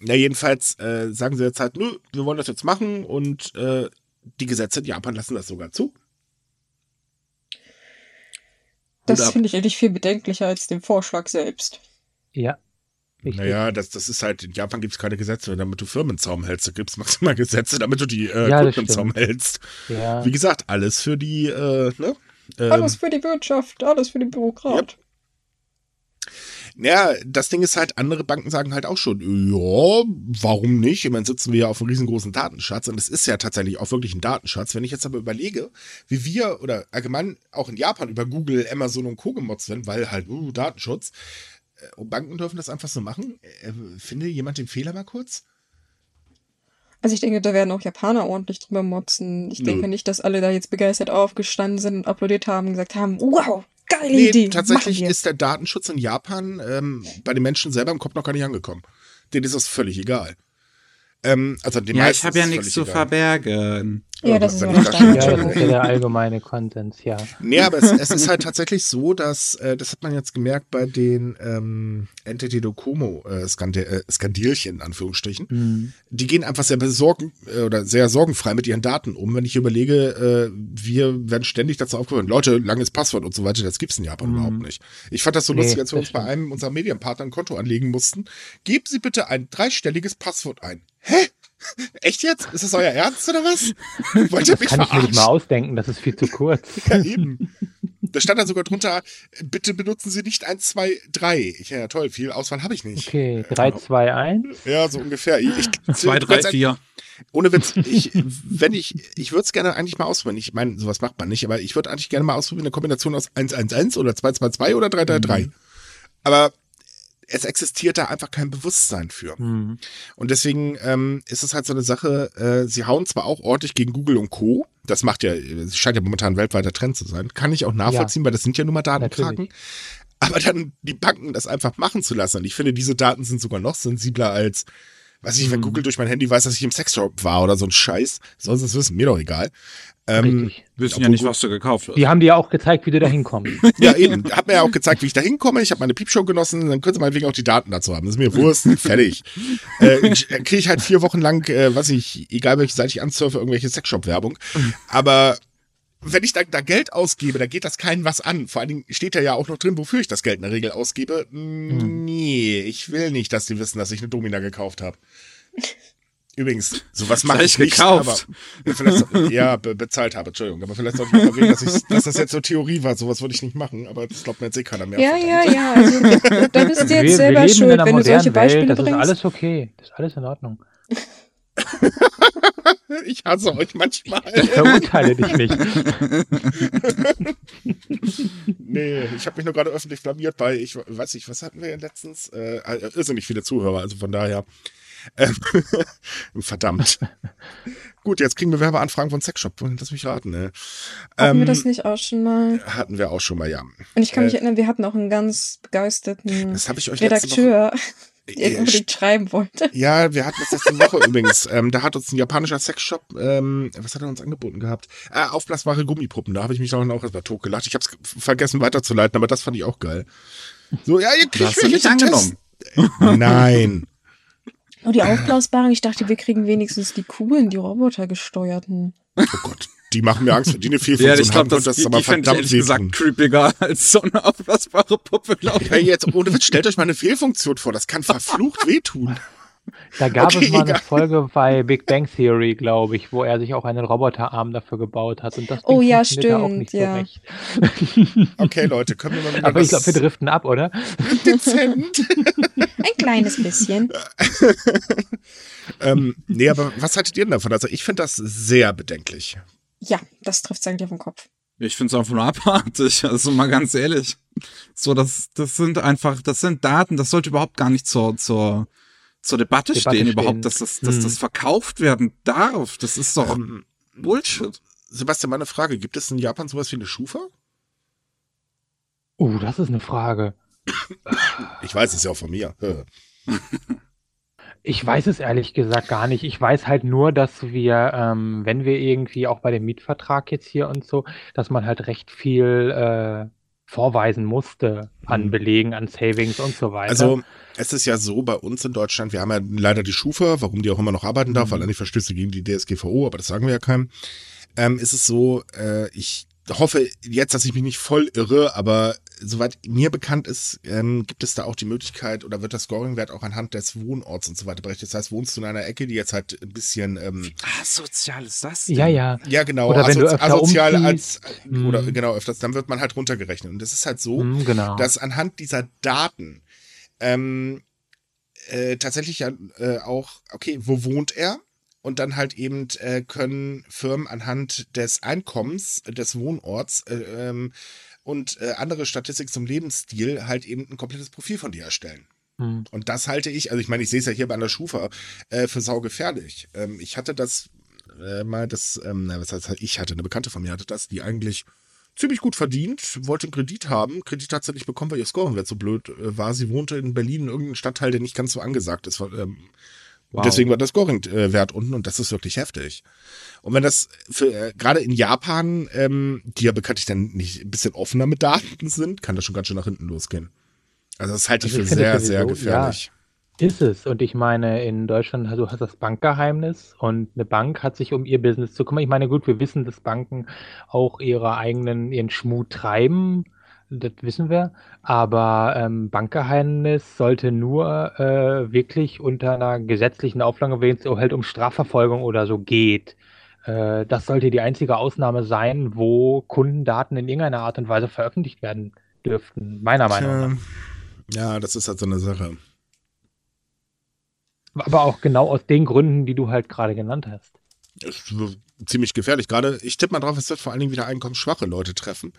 ja, jedenfalls äh, sagen sie jetzt halt, nö, wir wollen das jetzt machen und äh, die Gesetze in Japan lassen das sogar zu. Das finde ich eigentlich viel bedenklicher als den Vorschlag selbst. Ja. Richtig. Naja, das, das ist halt, in Japan gibt es keine Gesetze, damit du Firmen Zaum hältst. Da gibt es maximal Gesetze, damit du die äh, ja, Kunden im Zaum hältst. Ja. Wie gesagt, alles für die, äh, ne? Ähm, alles für die Wirtschaft, alles für den Bürokrat. Naja, das Ding ist halt, andere Banken sagen halt auch schon, ja, warum nicht? Ich meine, sitzen wir ja auf einem riesengroßen Datenschatz und es ist ja tatsächlich auch wirklich ein Datenschatz. Wenn ich jetzt aber überlege, wie wir oder allgemein auch in Japan über Google, Amazon und Co. gemotzt werden, weil halt, uh, Datenschutz, äh, Banken dürfen das einfach so machen. Äh, finde jemand den Fehler mal kurz? Also ich denke, da werden auch Japaner ordentlich drüber motzen. Ich Nö. denke nicht, dass alle da jetzt begeistert aufgestanden sind und applaudiert haben und gesagt haben, wow, geile nee, Idee. Tatsächlich ist der Datenschutz in Japan ähm, bei den Menschen selber im Kopf noch gar nicht angekommen. Denen ist das völlig egal. Ähm, also den ja, ich habe ja nichts zu egal. verbergen. Ja, das ist ja, das ja, das ist ja der allgemeine Konsens, ja. Nee, aber es, es ist halt tatsächlich so, dass, äh, das hat man jetzt gemerkt bei den ähm, Entity Docomo äh, Skand äh, Skandilchen, in Anführungsstrichen. Mhm. Die gehen einfach sehr besorgen äh, oder sehr sorgenfrei mit ihren Daten um. Wenn ich überlege, äh, wir werden ständig dazu aufgehört, Leute, langes Passwort und so weiter, das gibt's in Japan mhm. überhaupt nicht. Ich fand das so nee, lustig, als wir uns bei einem unserer Medienpartner ein Konto anlegen mussten. Geben Sie bitte ein dreistelliges Passwort ein. Hä? Echt jetzt? Ist das euer Ernst oder was? Wollt ihr mich kann verarschen? ich mir nicht mal ausdenken, das ist viel zu kurz. ja, eben. Da stand dann sogar drunter, bitte benutzen Sie nicht 1, 2, 3. Ich, ja, toll, viel Auswahl habe ich nicht. Okay, 3, 2, 1. Ja, so ungefähr. Ich, 2, 3, 4. Ohne Witz, ich, wenn ich, ich würde es gerne eigentlich mal ausprobieren. Ich meine, sowas macht man nicht, aber ich würde eigentlich gerne mal ausprobieren, eine Kombination aus 1, 1, 1 oder 2, 2, 2 oder 3, 3, 3. Mhm. Aber es existiert da einfach kein Bewusstsein für. Mhm. Und deswegen ähm, ist es halt so eine Sache, äh, sie hauen zwar auch ordentlich gegen Google und Co., das macht ja, scheint ja momentan ein weltweiter Trend zu sein, kann ich auch nachvollziehen, ja. weil das sind ja nun mal Datenkraken. Aber dann die Banken das einfach machen zu lassen. Und ich finde, diese Daten sind sogar noch sensibler als, weiß ich, wenn mhm. Google durch mein Handy weiß, dass ich im Sexshop war oder so ein Scheiß. Sonst ist es mir doch egal. Ähm, Wissen ja nicht, was du gekauft hast. Die haben dir auch gezeigt, wie du da hinkommst. ja, eben. Hat mir ja auch gezeigt, wie ich da hinkomme. Ich habe meine Piepshow genossen. Dann können sie meinetwegen auch die Daten dazu haben. Das ist mir Wurst. fertig. äh, Kriege ich halt vier Wochen lang, äh, was ich, egal welche Seite ich ansurfe, irgendwelche Sexshop-Werbung. Aber wenn ich da, da Geld ausgebe, da geht das keinen was an. Vor allen Dingen steht da ja auch noch drin, wofür ich das Geld in der Regel ausgebe. Hm. Nee, ich will nicht, dass die wissen, dass ich eine Domina gekauft habe. Übrigens, sowas mache ich nicht, gekauft. aber vielleicht, ja, be bezahlt habe, Entschuldigung, aber vielleicht sollte ich noch erwähnen, dass, ich, dass das jetzt so Theorie war, sowas würde ich nicht machen, aber das glaubt mir jetzt eh keiner mehr. Ja, ja, ja, also da bist du jetzt wir, selber wir schuld, wenn du solche Beispiele Welt, das bringst. Das ist alles okay, das ist alles in Ordnung. ich hasse euch manchmal. Ich verurteile dich nicht. nee, ich habe mich nur gerade öffentlich blamiert bei, ich weiß nicht, was hatten wir letztens? Äh, irrsinnig viele Zuhörer, also von daher. Ähm, verdammt. Gut, jetzt kriegen wir Werbeanfragen von Sexshop. Lass mich raten. Ne? Hatten ähm, wir das nicht auch schon mal? Hatten wir auch schon mal, ja. Und ich kann mich äh, erinnern, wir hatten auch einen ganz begeisterten das ich euch Redakteur. Der unbedingt schreiben wollte. Ja, wir hatten das letzte Woche übrigens. Ähm, da hat uns ein japanischer Sexshop, ähm, was hat er uns angeboten gehabt? Äh, aufblasbare Gummipuppen. Da habe ich mich auch erstmal tot gelacht. Ich habe es vergessen weiterzuleiten, aber das fand ich auch geil. So, ja, ihr kriegt mich nicht angenommen. Nein. Oh, die aufblasbaren, ich dachte, wir kriegen wenigstens die coolen, die robotergesteuerten. Oh Gott, die machen mir Angst, wenn die eine Fehlfunktion ja, ich glaub, haben, das, das die, aber die verdammt ich gesagt creepiger als so eine aufblasbare Puppe, glaube ich. Ja, jetzt, ohne Witz, stellt euch mal eine Fehlfunktion vor, das kann verflucht wehtun. Da gab Okay, es mal eine egal. Folge bei Big Bang Theory, glaube ich, wo er sich auch einen Roboterarm dafür gebaut hat. Und das Oh Ding ja, funktioniert auch stimmt, nicht ja. so recht. Okay, Leute, können wir mal wieder Aber ich glaube, wir driften ab, oder? dezent. Ein kleines bisschen. ähm, nee, aber was haltet ihr denn davon? Also ich finde das sehr bedenklich. Ja, das trifft eigentlich auf den Kopf. Ich finde es einfach nur abartig, also mal ganz ehrlich. So, das, das sind einfach, das sind Daten, das sollte überhaupt gar nicht zur, zur, zur Debatte, Debatte stehen, stehen. überhaupt, dass das, dass Hm. das verkauft werden darf. Das ist doch Ähm, Bullshit. Sebastian, meine Frage, gibt es in Japan sowas wie eine Schufa? Uh, das ist eine Frage. Ich weiß es ja auch von mir. Ich weiß es ehrlich gesagt gar nicht. Ich weiß halt nur, dass wir, ähm, wenn wir irgendwie auch bei dem Mietvertrag jetzt hier und so, dass man halt recht viel äh, vorweisen musste an Mhm. Belegen, an Savings und so weiter. Also es ist ja so bei uns in Deutschland, wir haben ja leider die Schufa, warum die auch immer noch arbeiten darf, Mhm. weil eigentlich Verstöße gegen die DSGVO, aber das sagen wir ja keinem. Ähm, ist es so, äh, ich hoffe jetzt, dass ich mich nicht voll irre, aber soweit mir bekannt ist, ähm, gibt es da auch die Möglichkeit oder wird das Scoring-Wert auch anhand des Wohnorts und so weiter berechnet. Das heißt, wohnst du in einer Ecke, die jetzt halt ein bisschen ähm, Ah, sozial ist das ja, ja. ja, genau. Oder wenn du öfter asozial als, umziehst. oder Mhm. genau, öfters, dann wird man halt runtergerechnet. Und das ist halt so, Hm, genau. dass anhand dieser Daten ähm, äh, tatsächlich ja äh, auch, okay, wo wohnt er? Und dann halt eben äh, können Firmen anhand des Einkommens, des Wohnorts äh, ähm, und äh, andere Statistik zum Lebensstil halt eben ein komplettes Profil von dir erstellen. Hm. Und das halte ich, also ich meine, ich sehe es ja hier bei einer Schufa, äh, für saugefährlich. Ähm, ich hatte das äh, mal, das, ähm, na, was heißt, ich hatte, eine Bekannte von mir hatte das, die eigentlich ziemlich gut verdient, wollte einen Kredit haben. Kredit hat sie nicht bekommen, weil ihr Scoring-Wert so blöd äh, war. Sie wohnte in Berlin in irgendeinem Stadtteil, der nicht ganz so angesagt ist. Ähm, Wow. Deswegen war das Scoring-Wert unten und das ist wirklich heftig. Und wenn das für äh, gerade in Japan, ähm, die ja bekanntlich dann nicht ein bisschen offener mit Daten sind, kann das schon ganz schön nach hinten losgehen. Also das halte ich Also für sehr, sowieso, sehr gefährlich. Ist es. Und ich meine, in Deutschland, du hast das Bankgeheimnis und eine Bank hat sich um ihr Business zu kümmern. Ich meine, gut, wir wissen, dass Banken auch ihre eigenen, ihren Schmut treiben. Das wissen wir. Aber ähm, Bankgeheimnis sollte nur äh, wirklich unter einer gesetzlichen Auflage, wenn es halt um Strafverfolgung oder so geht. Äh, das sollte die einzige Ausnahme sein, wo Kundendaten in irgendeiner Art und Weise veröffentlicht werden dürften, meiner Meinung nach. Ja, das ist halt so eine Sache. Aber auch genau aus den Gründen, die du halt gerade genannt hast. Ist ziemlich gefährlich. Gerade, ich tippe mal drauf, es wird vor allen Dingen wieder einkommensschwache Leute treffen,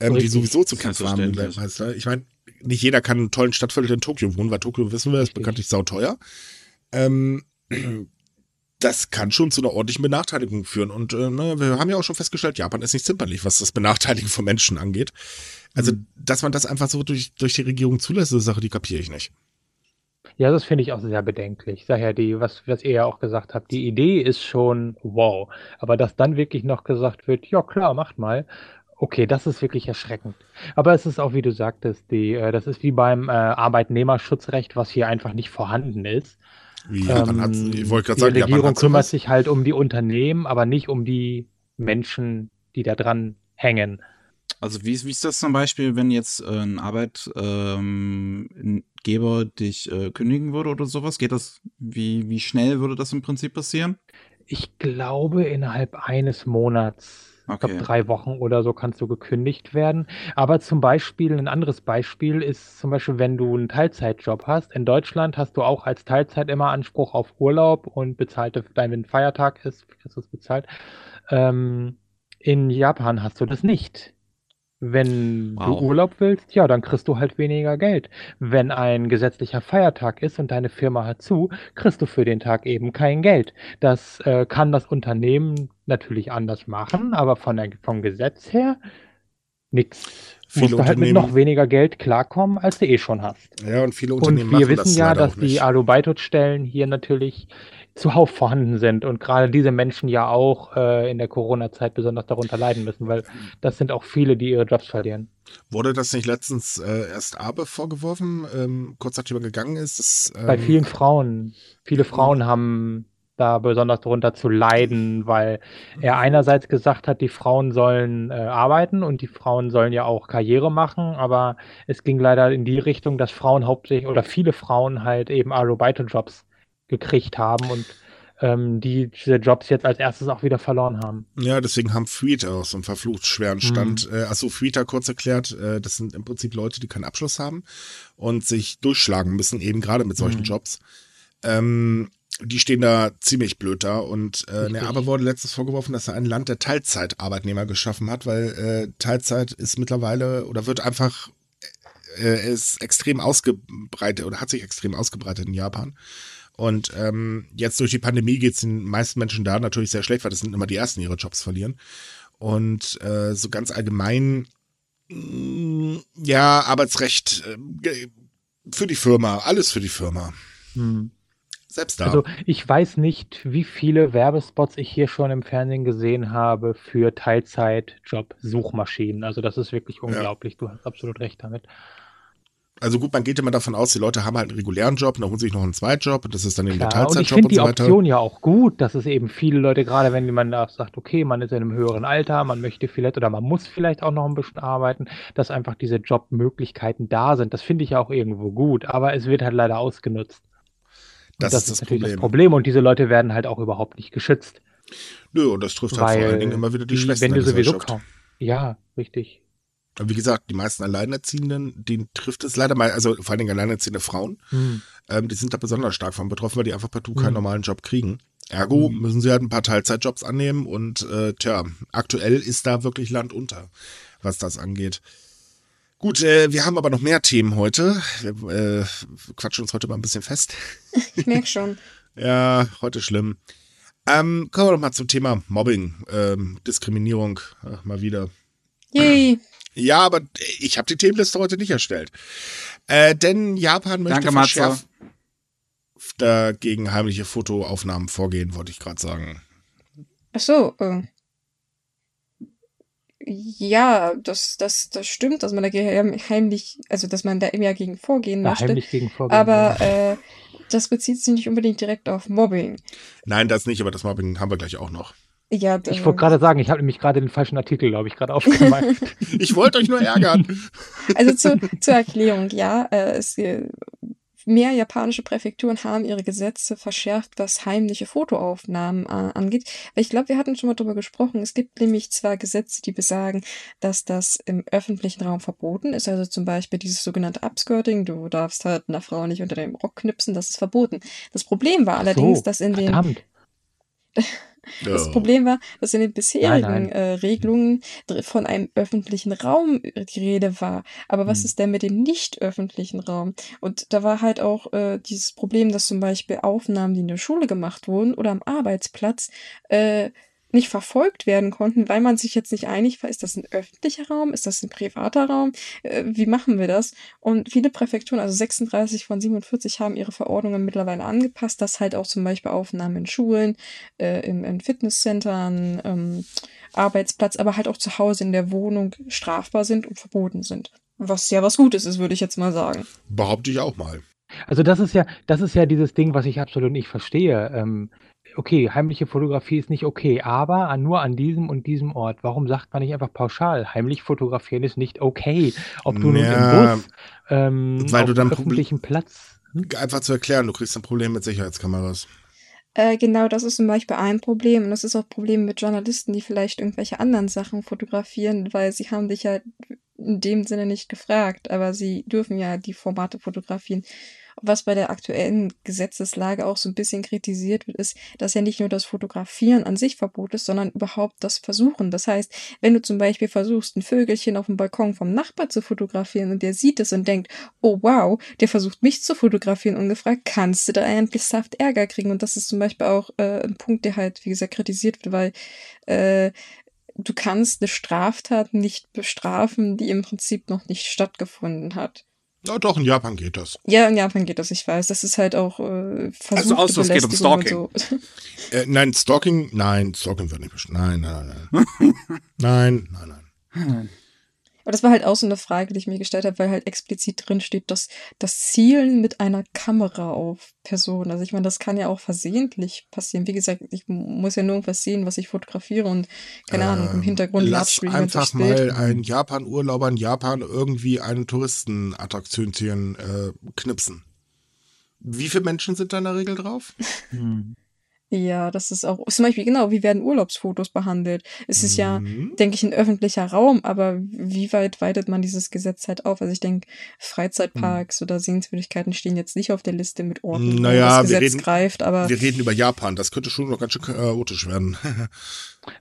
ähm, die sowieso zu kämpfen haben. mit du? Ich meine, nicht jeder kann in tollen Stadtviertel in Tokio wohnen, weil Tokio, wissen wir, ist bekanntlich sauteuer. Ähm, das kann schon zu einer ordentlichen Benachteiligung führen. Und äh, ne, wir haben ja auch schon festgestellt, Japan ist nicht zimperlich, was das Benachteiligen von Menschen angeht. Also, Mhm. dass man das einfach so durch, durch die Regierung zulässt, ist eine Sache, die kapiere ich nicht. Ja, das finde ich auch sehr bedenklich. Daher die, was, was ihr ja auch gesagt habt, die Idee ist schon wow. Aber dass dann wirklich noch gesagt wird, ja klar, macht mal. Okay, das ist wirklich erschreckend. Aber es ist auch, wie du sagtest, die, äh, das ist wie beim äh, Arbeitnehmerschutzrecht, was hier einfach nicht vorhanden ist. Hat, Ähm, ich wollte gerade die sagen, Japan Regierung kümmert sich halt um die Unternehmen, aber nicht um die Menschen, die da dran hängen. Also wie, wie ist das zum Beispiel, wenn jetzt äh, ein Arbeitgeber dich äh, kündigen würde oder sowas? Geht das, wie, wie schnell würde das im Prinzip passieren? Ich glaube, innerhalb eines Monats, ich Okay. glaube drei Wochen oder so, kannst du gekündigt werden. Aber zum Beispiel, ein anderes Beispiel ist zum Beispiel, wenn du einen Teilzeitjob hast. In Deutschland hast du auch als Teilzeit immer Anspruch auf Urlaub und bezahlte, wenn ein Feiertag ist, kriegst du es bezahlt. Ähm, in Japan hast du das nicht. Wenn Wow. du Urlaub willst, ja, dann kriegst du halt weniger Geld. Wenn ein gesetzlicher Feiertag ist und deine Firma hat zu, kriegst du für den Tag eben kein Geld. Das äh, kann das Unternehmen natürlich anders machen, aber von der, vom Gesetz her nix. Viele Musst du halt mit noch weniger Geld klarkommen, als du eh schon hast. Ja, und viele Und Unternehmen wir machen wissen das ja, dass die nicht. Alubaitut-Stellen hier natürlich zuhauf vorhanden sind und gerade diese Menschen ja auch äh, in der Corona-Zeit besonders darunter leiden müssen, weil das sind auch viele, die ihre Jobs verlieren. Wurde das nicht letztens äh, erst Abe vorgeworfen, ähm, kurz nachdem er gegangen ist? Das, ähm, Bei vielen Frauen, viele Frauen haben da besonders darunter zu leiden, weil er einerseits gesagt hat, die Frauen sollen äh, arbeiten und die Frauen sollen ja auch Karriere machen, aber es ging leider in die Richtung, dass Frauen hauptsächlich oder viele Frauen halt eben Arubaito-Jobs gekriegt haben und ähm, die diese Jobs jetzt als erstes auch wieder verloren haben. Ja, deswegen haben Freeter auch so einen verflucht schweren Stand. Mhm. Äh, achso, Freeter kurz erklärt, äh, das sind im Prinzip Leute, die keinen Abschluss haben und sich durchschlagen müssen, eben gerade mit solchen mhm. Jobs. Ähm, die stehen da ziemlich blöd da und äh, ne, aber wurde letztens vorgeworfen, dass er ein Land der Teilzeitarbeitnehmer geschaffen hat, weil äh, Teilzeit ist mittlerweile oder wird einfach äh, ist extrem ausgebreitet oder hat sich extrem ausgebreitet in Japan. Und ähm, jetzt durch die Pandemie geht es den meisten Menschen da natürlich sehr schlecht, weil das sind immer die ersten, die ihre Jobs verlieren. Und äh, so ganz allgemein, mh, mm, ja, Arbeitsrecht äh, für die Firma, alles für die Firma. Hm. Selbst da. Also ich weiß nicht, wie viele Werbespots ich hier schon im Fernsehen gesehen habe für Teilzeitjob-Suchmaschinen. Also das ist wirklich unglaublich. Ja. Du hast absolut recht damit also gut, man geht immer davon aus, die Leute haben halt einen regulären Job, dann holen sich noch einen Zweitjob und das ist dann eben Klar, der Teilzeitjob und, ich finde die so Option ja auch gut, dass es eben viele Leute, gerade wenn man sagt, okay, man ist in einem höheren Alter, man möchte vielleicht oder man muss vielleicht auch noch ein bisschen arbeiten, dass einfach diese Jobmöglichkeiten da sind. Das finde ich ja auch irgendwo gut, aber es wird halt leider ausgenutzt. Das, das, ist, das natürlich Problem. das Problem und diese Leute werden halt auch überhaupt nicht geschützt. Nö, und das trifft halt vor allen Dingen immer wieder die, die Schwestern wenn du sowieso kaum. Ja, richtig wie gesagt, die meisten Alleinerziehenden, denen trifft es leider mal, also vor allen Dingen alleinerziehende Frauen, mhm. ähm, die sind da besonders stark von betroffen, weil die einfach partout keinen mhm. normalen Job kriegen. Ergo mhm. müssen sie halt ein paar Teilzeitjobs annehmen und äh, tja, aktuell ist da wirklich Land unter, was das angeht. Gut, äh, wir haben aber noch mehr Themen heute. Wir äh, quatschen uns heute mal ein bisschen fest. Ich merke schon. ja, heute schlimm. Ähm, kommen wir doch mal zum Thema Mobbing, ähm, Diskriminierung, Ach, mal wieder. Yay. Ja, aber ich habe die Themenliste heute nicht erstellt. Äh, denn Japan möchte Danke, verschärft dagegen heimliche Fotoaufnahmen vorgehen, wollte ich gerade sagen. Ach so. Äh. Ja, das, das, das stimmt, dass man da heimlich, also dass man da immer gegen vorgehen ja, möchte. Heimlich gegen vorgehen, aber ja. äh, das bezieht sich nicht unbedingt direkt auf Mobbing. Nein, das nicht, aber das Mobbing haben wir gleich auch noch. Ja, ich wollte gerade sagen, ich habe nämlich gerade den falschen Artikel, glaube ich, gerade aufgemacht. ich wollte euch nur ärgern. Also zu, zur Erklärung, ja, äh, es, äh, mehr japanische Präfekturen haben ihre Gesetze verschärft, was heimliche Fotoaufnahmen äh, angeht. Weil ich glaube, wir hatten schon mal darüber gesprochen. Es gibt nämlich zwar Gesetze, die besagen, dass das im öffentlichen Raum verboten ist. Also zum Beispiel dieses sogenannte Upskirting. Du darfst halt einer Frau nicht unter dem Rock knipsen. Das ist verboten. Das Problem war allerdings, so, dass in den das Problem war, dass in den bisherigen nein, nein. Äh, Regelungen von einem öffentlichen Raum die Rede war. Aber was hm. ist denn mit dem nicht öffentlichen Raum? Und da war halt auch äh, dieses Problem, dass zum Beispiel Aufnahmen, die in der Schule gemacht wurden oder am Arbeitsplatz, äh, nicht verfolgt werden konnten, weil man sich jetzt nicht einig war, ist das ein öffentlicher Raum, ist das ein privater Raum, äh, wie machen wir das? Und viele Präfekturen, also 36 von 47, haben ihre Verordnungen mittlerweile angepasst, dass halt auch zum Beispiel Aufnahmen in Schulen, äh, in, in Fitnesscentern, ähm, Arbeitsplatz, aber halt auch zu Hause in der Wohnung strafbar sind und verboten sind. Was ja was Gutes ist, würde ich jetzt mal sagen. Behaupte ich auch mal. Also das ist ja, das ist ja dieses Ding, was ich absolut nicht verstehe. Ähm, okay, heimliche Fotografie ist nicht okay, aber nur an diesem und diesem Ort. Warum sagt man nicht einfach pauschal, heimlich fotografieren ist nicht okay? Ob du ja, nun im Bus, ähm, weil auf du dann öffentlichem Platz. Hm? Einfach zu erklären, du kriegst ein Problem mit Sicherheitskameras. Äh, genau, das ist zum Beispiel ein Problem. Und das ist auch ein Problem mit Journalisten, die vielleicht irgendwelche anderen Sachen fotografieren, weil sie haben dich ja in dem Sinne nicht gefragt, aber sie dürfen ja die Formate fotografieren was bei der aktuellen Gesetzeslage auch so ein bisschen kritisiert wird, ist, dass ja nicht nur das Fotografieren an sich Verbot ist, sondern überhaupt das Versuchen. Das heißt, wenn du zum Beispiel versuchst, ein Vögelchen auf dem Balkon vom Nachbar zu fotografieren und der sieht es und denkt, oh wow, der versucht mich zu fotografieren ungefragt, kannst du da eigentlich saft Ärger kriegen. Und das ist zum Beispiel auch äh, ein Punkt, der halt, wie gesagt, kritisiert wird, weil äh, du kannst eine Straftat nicht bestrafen, die im Prinzip noch nicht stattgefunden hat. Ja, doch, in Japan geht das. Ja, in Japan geht das, ich weiß. Das ist halt auch äh, Also aus, es geht um Stalking. So. Äh, nein, Stalking, nein, Stalking wird nicht bestimmt. Nein, nein, nein. nein, nein, nein. Aber das war halt auch so eine Frage, die ich mir gestellt habe, weil halt explizit drin steht, dass das Zielen mit einer Kamera auf Personen. Also ich meine, das kann ja auch versehentlich passieren. Wie gesagt, ich muss ja nur irgendwas sehen, was ich fotografiere und keine äh, Ahnung, im Hintergrund lass einfach mal einen Japan-Urlauber in Japan irgendwie eine Touristenattraktion äh, knipsen. Wie viele Menschen sind da in der Regel drauf? Hm. Ja, das ist auch zum Beispiel genau, wie werden Urlaubsfotos behandelt? Es ist ja, Mhm. denke ich, ein öffentlicher Raum, aber wie weit weitet man dieses Gesetz halt auf? Also ich denke, Freizeitparks oder Sehenswürdigkeiten stehen jetzt nicht auf der Liste mit Orten, Naja, wo das wir Gesetz reden- greift, aber Wir reden über Japan. Das könnte schon noch ganz schön chaotisch werden.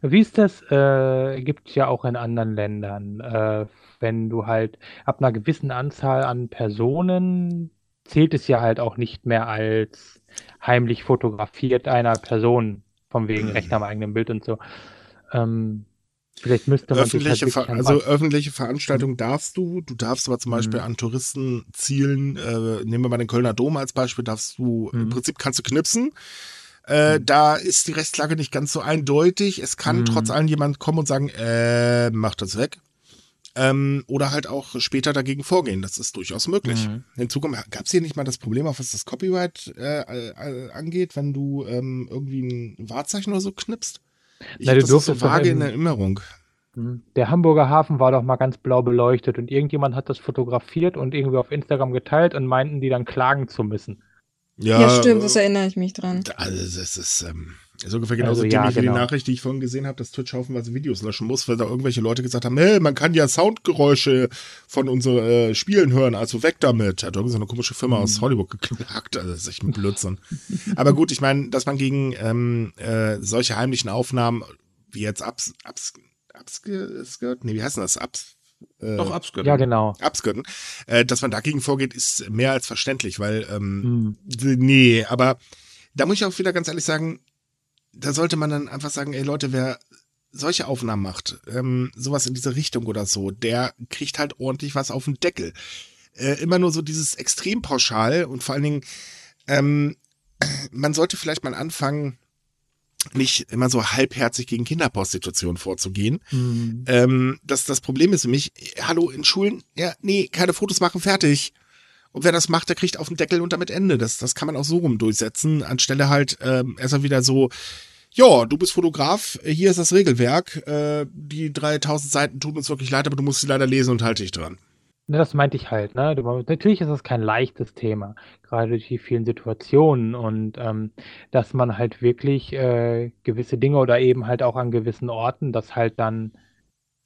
Wie ist das? Äh, gibt ja auch in anderen Ländern. Äh, wenn du halt ab einer gewissen Anzahl an Personen zählt es ja halt auch nicht mehr als heimlich fotografiert einer Person, von wegen Mhm. Recht am eigenen Bild und so. Ähm, vielleicht müsste man sich halt öffentliche, an also öffentliche Veranstaltungen darfst du. Du darfst aber zum Beispiel Mhm. an Touristenzielen, äh, nehmen wir mal den Kölner Dom als Beispiel, darfst du, im Mhm. Prinzip kannst du knipsen. Äh, Mhm. Da ist die Rechtslage nicht ganz so eindeutig. Es kann Mhm. trotz allem jemand kommen und sagen, äh, mach das weg. Ähm, oder halt auch später dagegen vorgehen. Das ist durchaus möglich. Mhm. Hinzu kommt, gab es hier nicht mal das Problem, auch was das Copyright äh, äh, angeht, wenn du ähm, irgendwie ein Wahrzeichen oder so knipst? Ich Na, du das so durftest doch vage in Erinnerung. Mhm. Der Hamburger Hafen war doch mal ganz blau beleuchtet und irgendjemand hat das fotografiert und irgendwie auf Instagram geteilt und meinten die dann klagen zu müssen. ja, stimmt, äh, das erinnere ich mich dran. Also das ist, ähm, ist ungefähr genauso Also, dämlich ja, wie die genau. Nachricht, die ich vorhin gesehen habe, dass Twitch haufenweise Videos löschen muss, weil da irgendwelche Leute gesagt haben, hey, man kann ja Soundgeräusche von unseren äh, Spielen hören, also weg damit. Hat irgendwie so eine komische Firma Mhm. aus Hollywood geklagt, also das ist echt ein Blödsinn. Aber gut, ich meine, dass man gegen ähm, äh, solche heimlichen Aufnahmen, wie jetzt Abs, Abs, Abskirt? Nee, wie heißt denn das? Abs, äh, Doch, abskirten. Ja, genau. Abskirten, äh, dass man dagegen vorgeht, ist mehr als verständlich, weil ähm, Mhm. Nee, aber da muss ich auch wieder ganz ehrlich sagen, da sollte man dann einfach sagen, ey Leute, wer solche Aufnahmen macht, ähm, sowas in diese Richtung oder so, der kriegt halt ordentlich was auf den Deckel. Äh, immer nur so dieses extrem pauschal und vor allen Dingen, ähm, man sollte vielleicht mal anfangen, nicht immer so halbherzig gegen Kinderprostitution vorzugehen. Mhm. Ähm, das, das Problem ist für mich, hallo, in Schulen, ja, nee, keine Fotos machen, fertig. Und wer das macht, der kriegt auf den Deckel und damit Ende. Das, das kann man auch so rum durchsetzen, anstelle halt ähm, erstmal wieder so, ja, du bist Fotograf, hier ist das Regelwerk, äh, die 3000 Seiten tun uns wirklich leid, aber du musst sie leider lesen und halte dich dran. Ne, das meinte ich halt, ne? Natürlich ist das kein leichtes Thema, gerade durch die vielen Situationen und ähm, dass man halt wirklich äh, gewisse Dinge oder eben halt auch an gewissen Orten, das halt dann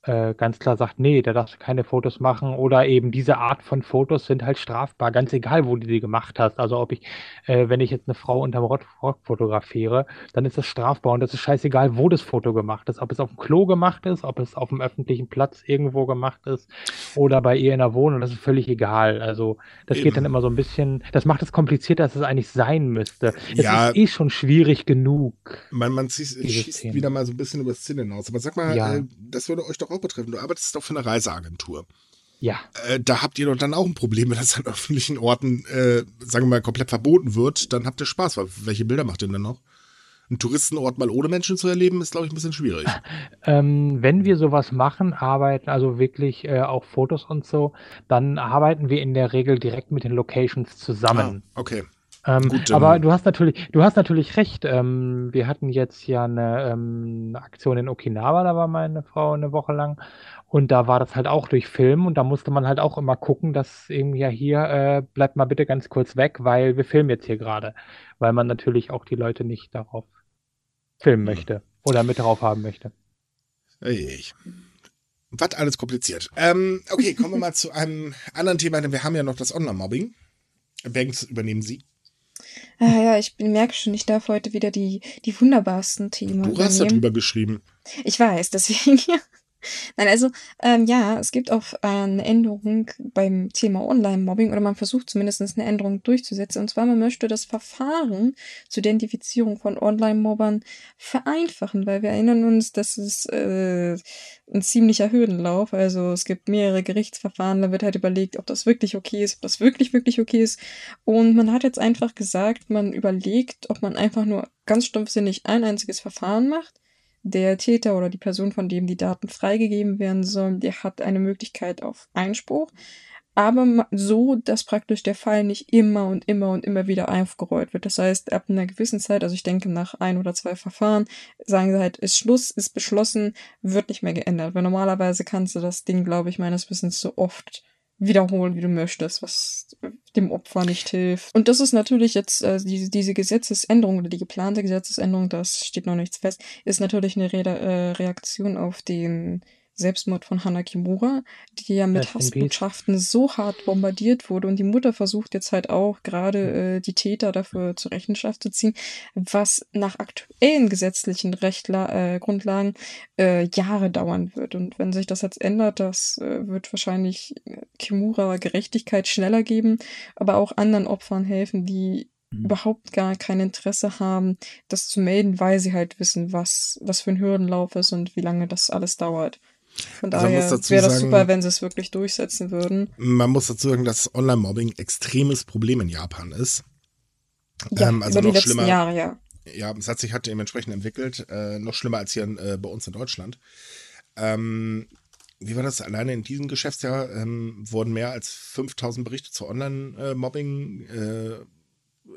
äh, ganz klar sagt, nee, da darfst du keine Fotos machen oder eben diese Art von Fotos sind halt strafbar, ganz egal, wo du die gemacht hast. Also ob ich, äh, wenn ich jetzt eine Frau unterm Rock, fotografiere, dann ist das strafbar und das ist scheißegal, wo das Foto gemacht ist, ob es auf dem Klo gemacht ist, ob es auf dem öffentlichen Platz irgendwo gemacht ist oder bei ihr in der Wohnung, das ist völlig egal. Also das Eben. geht dann immer so ein bisschen, das macht es komplizierter, als es eigentlich sein müsste. Es Ja. ist eh schon schwierig genug. Man, man schießt Themen. wieder mal so ein bisschen über das Ziel hinaus. Aber sag mal, Ja. äh, das würde euch doch auch betreffen. Du arbeitest doch für eine Reiseagentur. Ja. Äh, da habt ihr doch dann auch ein Problem, wenn das an öffentlichen Orten, äh, sagen wir mal, komplett verboten wird. Dann habt ihr Spaß. Weil welche Bilder macht ihr denn noch? Einen Touristenort mal ohne Menschen zu erleben, ist, glaube ich, ein bisschen schwierig. Ähm, wenn wir sowas machen, arbeiten, also wirklich äh, auch Fotos und so, dann arbeiten wir in der Regel direkt mit den Locations zusammen. Ah, okay. Ähm, Gut, aber du hast natürlich, du hast natürlich recht. Ähm, wir hatten jetzt ja eine, ähm, eine Aktion in Okinawa, da war meine Frau eine Woche lang. Und da war das halt auch durch Film und da musste man halt auch immer gucken, dass irgendwie ja hier, äh, bleibt mal bitte ganz kurz weg, weil wir filmen jetzt hier gerade. Weil man natürlich auch die Leute nicht darauf filmen möchte oder mit drauf haben möchte. Ey. Was alles kompliziert. Ähm, okay, kommen wir mal zu einem anderen Thema, denn wir haben ja noch das Online-Mobbing. Banks übernehmen Sie. Ah, ja, ich merke schon, ich darf heute wieder die, die wunderbarsten Themen Du hast darüber geschrieben. Ich weiß, deswegen ja. Nein, also ähm, ja, es gibt auch eine Änderung beim Thema Online-Mobbing oder man versucht zumindest eine Änderung durchzusetzen. Und zwar, man möchte das Verfahren zur Identifizierung von Online-Mobbern vereinfachen, weil wir erinnern uns, dass es äh, ein ziemlicher Hürdenlauf. Also es gibt mehrere Gerichtsverfahren, da wird halt überlegt, ob das wirklich okay ist, ob das wirklich, wirklich okay ist. Und man hat jetzt einfach gesagt, man überlegt, ob man einfach nur ganz stumpfsinnig ein einziges Verfahren macht der Täter oder die Person, von dem die Daten freigegeben werden sollen, der hat eine Möglichkeit auf Einspruch, aber so, dass praktisch der Fall nicht immer und immer und immer wieder aufgerollt wird. Das heißt, ab einer gewissen Zeit, also ich denke nach ein oder zwei Verfahren, sagen sie halt, ist Schluss, ist beschlossen, wird nicht mehr geändert. Weil normalerweise kannst du das Ding, glaube ich, meines Wissens so oft wiederholen, wie du möchtest, was dem Opfer nicht hilft. Und das ist natürlich jetzt, äh, diese, diese Gesetzesänderung oder die geplante Gesetzesänderung, das steht noch nichts fest, ist natürlich eine Re äh, Reaktion auf den Selbstmord von Hana Kimura, die ja mit Hassbotschaften so hart bombardiert wurde. Und die Mutter versucht jetzt halt auch gerade äh, die Täter dafür zur Rechenschaft zu ziehen, was nach aktuellen gesetzlichen Rechtla äh, Grundlagen äh, Jahre dauern wird. Und wenn sich das jetzt ändert, das äh, wird wahrscheinlich Kimura Gerechtigkeit schneller geben, aber auch anderen Opfern helfen, die mhm. überhaupt gar kein Interesse haben, das zu melden, weil sie halt wissen, was, was für ein Hürdenlauf ist und wie lange das alles dauert. Von also daher also wäre das super, wenn sie es wirklich durchsetzen würden. Man muss dazu sagen, dass Online-Mobbing extremes Problem in Japan ist. Ja, ähm, also über die letzten schlimmer, Jahre, ja. Ja, es hat sich halt dementsprechend entwickelt. Äh, noch schlimmer als hier äh, bei uns in Deutschland. Ähm, wie war das? Alleine in diesem Geschäftsjahr ähm, wurden mehr als 5000 Berichte zu Online-Mobbing äh,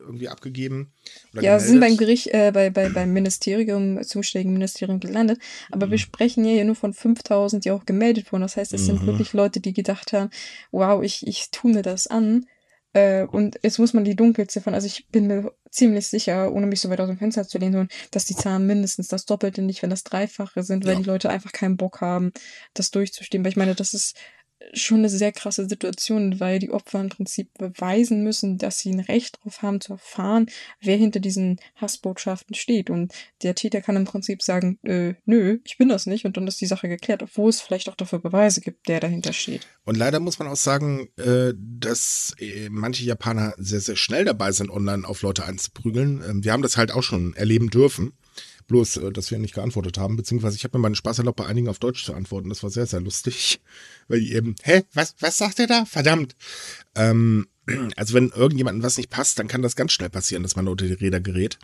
irgendwie abgegeben. ja, gemeldet. sind beim Gericht, äh, bei, bei, beim Ministerium, zuständigen Ministerium gelandet. Aber mhm. wir sprechen hier nur von 5000, die auch gemeldet wurden. Das heißt, es mhm. sind wirklich Leute, die gedacht haben, wow, ich, ich tue mir das an. Äh, und jetzt muss man die Dunkelziffern, also ich bin mir ziemlich sicher, ohne mich so weit aus dem Fenster zu lehnen, dass die Zahlen mindestens das Doppelte, nicht wenn das Dreifache sind, weil ja. die Leute einfach keinen Bock haben, das durchzustehen. Weil ich meine, das ist schon eine sehr krasse Situation, weil die Opfer im Prinzip beweisen müssen, dass sie ein Recht darauf haben zu erfahren, wer hinter diesen Hassbotschaften steht. Und der Täter kann im Prinzip sagen, äh, nö, ich bin das nicht, und dann ist die Sache geklärt, obwohl es vielleicht auch dafür Beweise gibt, der dahinter steht. Und leider muss man auch sagen, äh, dass äh, manche Japaner sehr, sehr schnell dabei sind, online auf Leute einzuprügeln. Ähm, wir haben das halt auch schon erleben dürfen. Bloß, äh, dass wir nicht geantwortet haben, beziehungsweise ich habe mir meinen Spaß erlaubt, bei einigen auf Deutsch zu antworten. Das war sehr, sehr lustig. Weil die eben, hä, was, was sagt ihr da? Verdammt. Ähm, also wenn irgendjemandem was nicht passt, dann kann das ganz schnell passieren, dass man unter die Räder gerät.